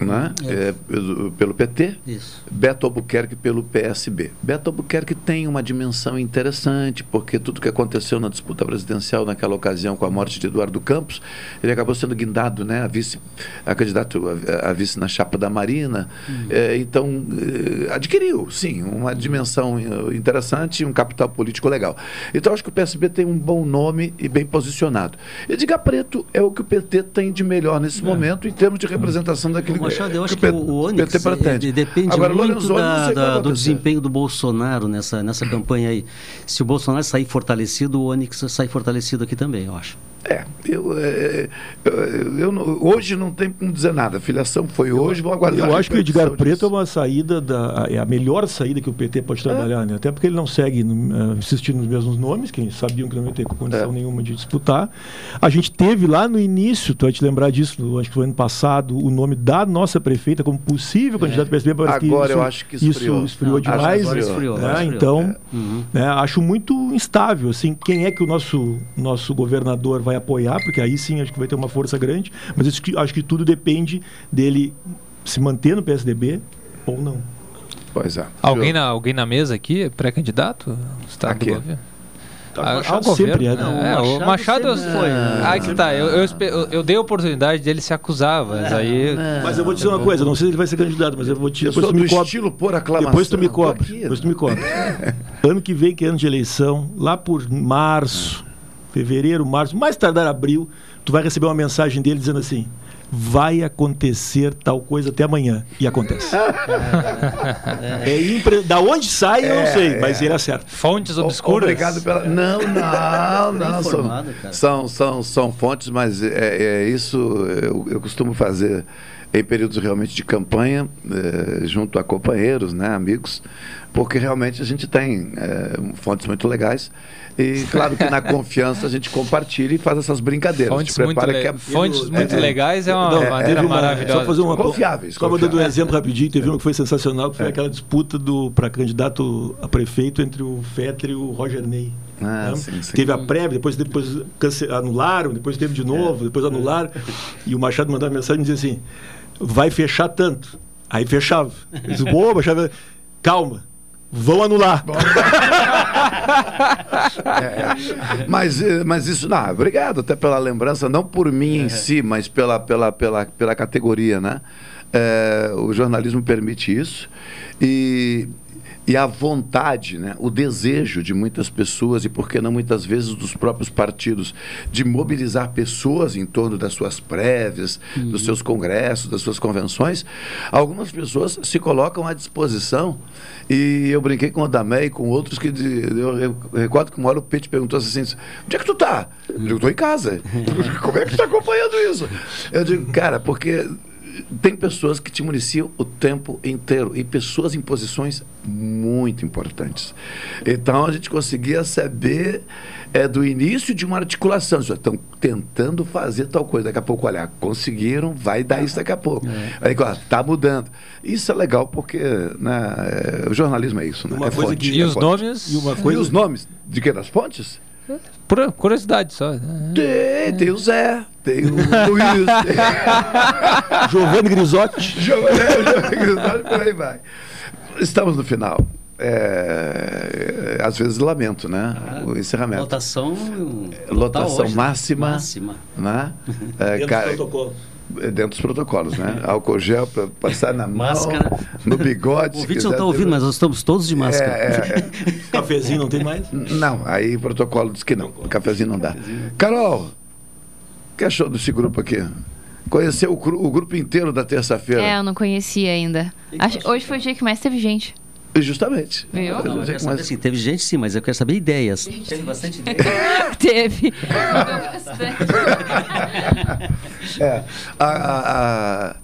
né? É, pelo- pelo PT. Isso. Beto Albuquerque pelo PSB. Beto Albuquerque tem uma dimensão interessante, porque tudo que aconteceu na disputa presidencial naquela ocasião com a morte de Eduardo Campos, ele acabou sendo guindado, né, a vice, a candidato a, a vice na chapa da Marina. Eh, então, eh, adquiriu, sim, uma dimensão eh, interessante e um capital político legal. Então, acho que o PSB tem um bom nome e bem posicionado. Edgar Preto é o que o PT tem de melhor nesse momento em termos de representação daquele Machado, eu acho que que o o, P- o Onyx PT pretende. ele depende Agora, muito da- vai da- do desempenho do Bolsonaro nessa, nessa campanha aí. Se o Bolsonaro sair fortalecido, o Onyx sai fortalecido aqui também, eu acho. É, eu, é, eu, eu não- hoje não tem como dizer nada. A filiação foi hoje, vamos aguardar. Eu acho que o Edgar Preto é uma saída da, é a melhor saída que o PT pode trabalhar, né? Até porque ele não segue uh, insistindo nos mesmos nomes, que sabiam que não ia ter condição nenhuma de disputar. A gente teve lá no início, tu vai te lembrar disso, acho que foi ano passado, o nome da nossa prefeita como possível candidato do PSB. Agora isso, eu acho que esfriou. Isso esfriou Não, demais. agora esfriou, né? esfriou. Então, É. Uhum. né, acho muito instável. Assim, quem é que o nosso, nosso governador vai apoiar? Porque aí sim acho que vai ter uma força grande. Mas acho que, acho que tudo depende dele se manter no PSDB ou não. Pois é. Alguém na, alguém na mesa aqui, é pré-candidato? Estado Aqui. do governo? Tá, o Ah, Machado ao governo, sempre é, né? né? É, O Machado sempre foi, né? Ah, que tá. Eu, eu, eu- eu dei a oportunidade dele se acusar, mas aí. Mas eu vou te dizer uma coisa, não sei se ele vai ser candidato, mas eu vou te depois tu me cobra. estilo por aclamação. Depois tu me cobra. aqui, Depois tu me cobra. ano que vem, que é ano de eleição, lá por março, fevereiro, março, mais tardar abril, tu vai receber uma mensagem dele dizendo assim: vai acontecer tal coisa até amanhã. E acontece. É impre... Da onde sai, eu não É, sei, é. mas ele acerta. Fontes O- Obrigado pela. Não, não, não. São, são, são, são fontes, mas é, é isso eu, eu costumo fazer em períodos realmente de campanha, eh, junto a companheiros, né, amigos, porque realmente a gente tem eh, fontes muito legais. E claro que na confiança a gente compartilha e faz essas brincadeiras. Fontes muito le- que é- fontes muito legais é uma Não, maneira uma- maravilhosa. Só fazer uma Confiáveis, Só vou dando um confiáveis. exemplo rapidinho, teve uma que foi sensacional, que foi aquela disputa do para candidato a prefeito entre o Fetter e o Roger Ney. Ah, né? sim, sim. Teve a prévia, depois, depois anularam, depois teve de novo, depois anularam. E o Machado mandou uma mensagem e dizia assim: vai fechar tanto. Aí fechava. Eu disse, Boa, Machado, calma, vão anular. É, mas, eh, mas isso, não, obrigado até pela lembrança, não por mim em si, mas pela, pela, pela, pela categoria, né? É, o jornalismo permite isso e, e a vontade, né? o desejo de muitas pessoas e, por que não muitas vezes, dos próprios partidos, de mobilizar pessoas em torno das suas prévias, dos seus congressos, das suas convenções, algumas pessoas se colocam à disposição e eu brinquei com o Adamé e com outros que eu, eu recordo que uma hora o Pete perguntou assim, onde é que tu tá? Eu digo, tô em casa. Como é que tu tá acompanhando isso? Eu digo, cara, porque tem pessoas que te municiam o tempo inteiro e pessoas em posições muito importantes. Então a gente conseguia saber é, do início de uma articulação. Estão tentando fazer tal coisa. Daqui a pouco, olha, conseguiram, vai dar isso daqui a pouco. É. Aí, ó, tá mudando. Isso é legal porque né, é, o jornalismo é isso, né? Uma é coisa fonte, que- é E os fonte. nomes? E uma E coisa. os nomes de que das fontes? Por curiosidade só. Tem, tem o Zé, tem o Luiz, tem... Giovanni Grisotti. Giovanni, Giovanni Grisaldi, por aí vai. Estamos no final. É, às vezes lamento, né? o encerramento. Lotação. Lotação tá hoje, né? máxima, Máxima. né? É, ca- é, dentro dos protocolos, né? Álcool gel para passar na mão, Máscara. no bigode. O ouvinte não está ouvindo, mas nós estamos todos de máscara. É, é, é. Cafezinho não tem mais? Não, aí o protocolo diz que não. Cafezinho não dá. Carol, o que achou desse grupo aqui? Conheceu o, o grupo inteiro da terça-feira? É, eu não conhecia ainda. Acho- hoje foi o dia que mais teve gente. Justamente. Viu? Não, eu Mas- assim, teve gente sim, mas eu quero saber ideias. Teve bastante ideia. teve. É, a, a, a,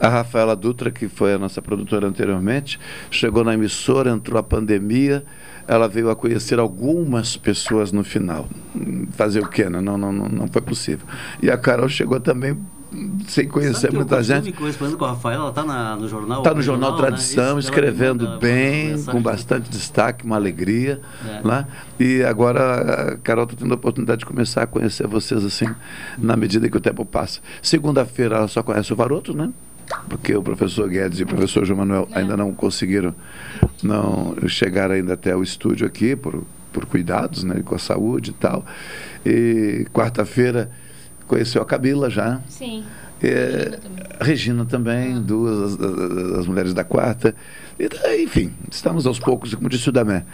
a Rafaela Dutra, que foi a nossa produtora anteriormente, chegou na emissora, entrou a pandemia, ela veio a conhecer algumas pessoas no final. Fazer o quê? né? Não, não, não, não foi possível. E a Carol chegou também sem conhecer muita gente. Correspondendo com a Rafaela, ela está no jornal. Está no Jornal regional, né? Tradição, ela escrevendo manda- bem, mensagem. com bastante destaque, uma alegria. É. Né? E agora a Carol está tendo a oportunidade de começar a conhecer vocês assim, na medida que o tempo passa. Segunda-feira ela só conhece o Varoto, né? Porque o professor Guedes e o professor João Manuel ainda não conseguiram não chegar ainda até o estúdio aqui por, por cuidados né, com a saúde e tal. E quarta-feira conheceu a Camila já. Sim. É, Regina também, duas das, mulheres da quarta. E, enfim, estamos aos poucos, como disse o Damé.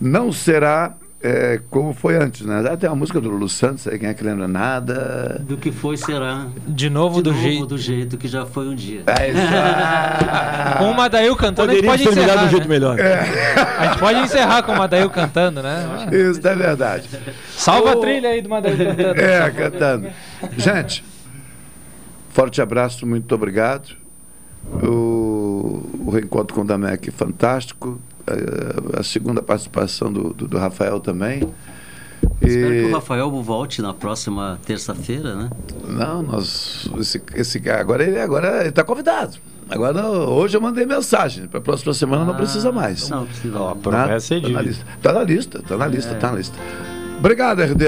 Não será é, como foi antes, né? Até a música do Lulu Santos, aí quem é que lembra nada. Do que foi, será. De novo do novo jeito. do jeito que já foi um dia. É, já. Com o Madail cantando, a gente pode encerrar. do jeito né? melhor. A gente pode encerrar com o Madail cantando, né? Isso é verdade. Salva O- a trilha aí do Madail cantando. É, cantando. Gente, forte abraço, muito obrigado. O, o reencontro com o Damec fantástico. Eh, A segunda participação do, do, do Rafael também. Espero que E- o Rafael volte na próxima terça-feira, né? Não, nós. Esse, esse cara, agora ele agora está convidado. Agora, hoje eu mandei mensagem. Para a próxima semana não precisa mais. Não, precisa. Ó, promessa é tá na dívida. lista. Tá na lista, tá na lista, tá na lista. Obrigado, RD.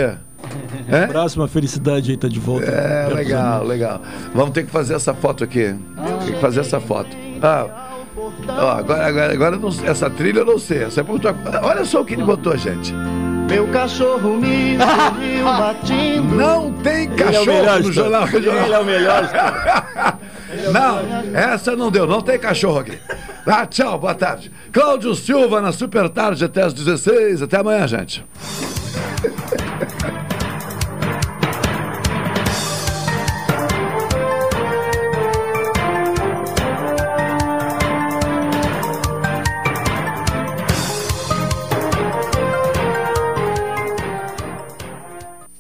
É? Próxima felicidade aí, tá de volta. É, legal, legal. Vamos ter que fazer essa foto aqui. Tem que fazer essa foto. Ah, ó, agora, agora, agora não- essa trilha eu não sei. Essa é por tua- Olha só o que ele botou, gente. Meu cachorro me sorriu batindo. Não tem é cachorro melhor, no jornal regional. Ele é o melhor. Não, essa não deu, não tem cachorro aqui. Ah, tchau, boa tarde. Cláudio Silva na Super Tarde até às 16. Até amanhã, gente.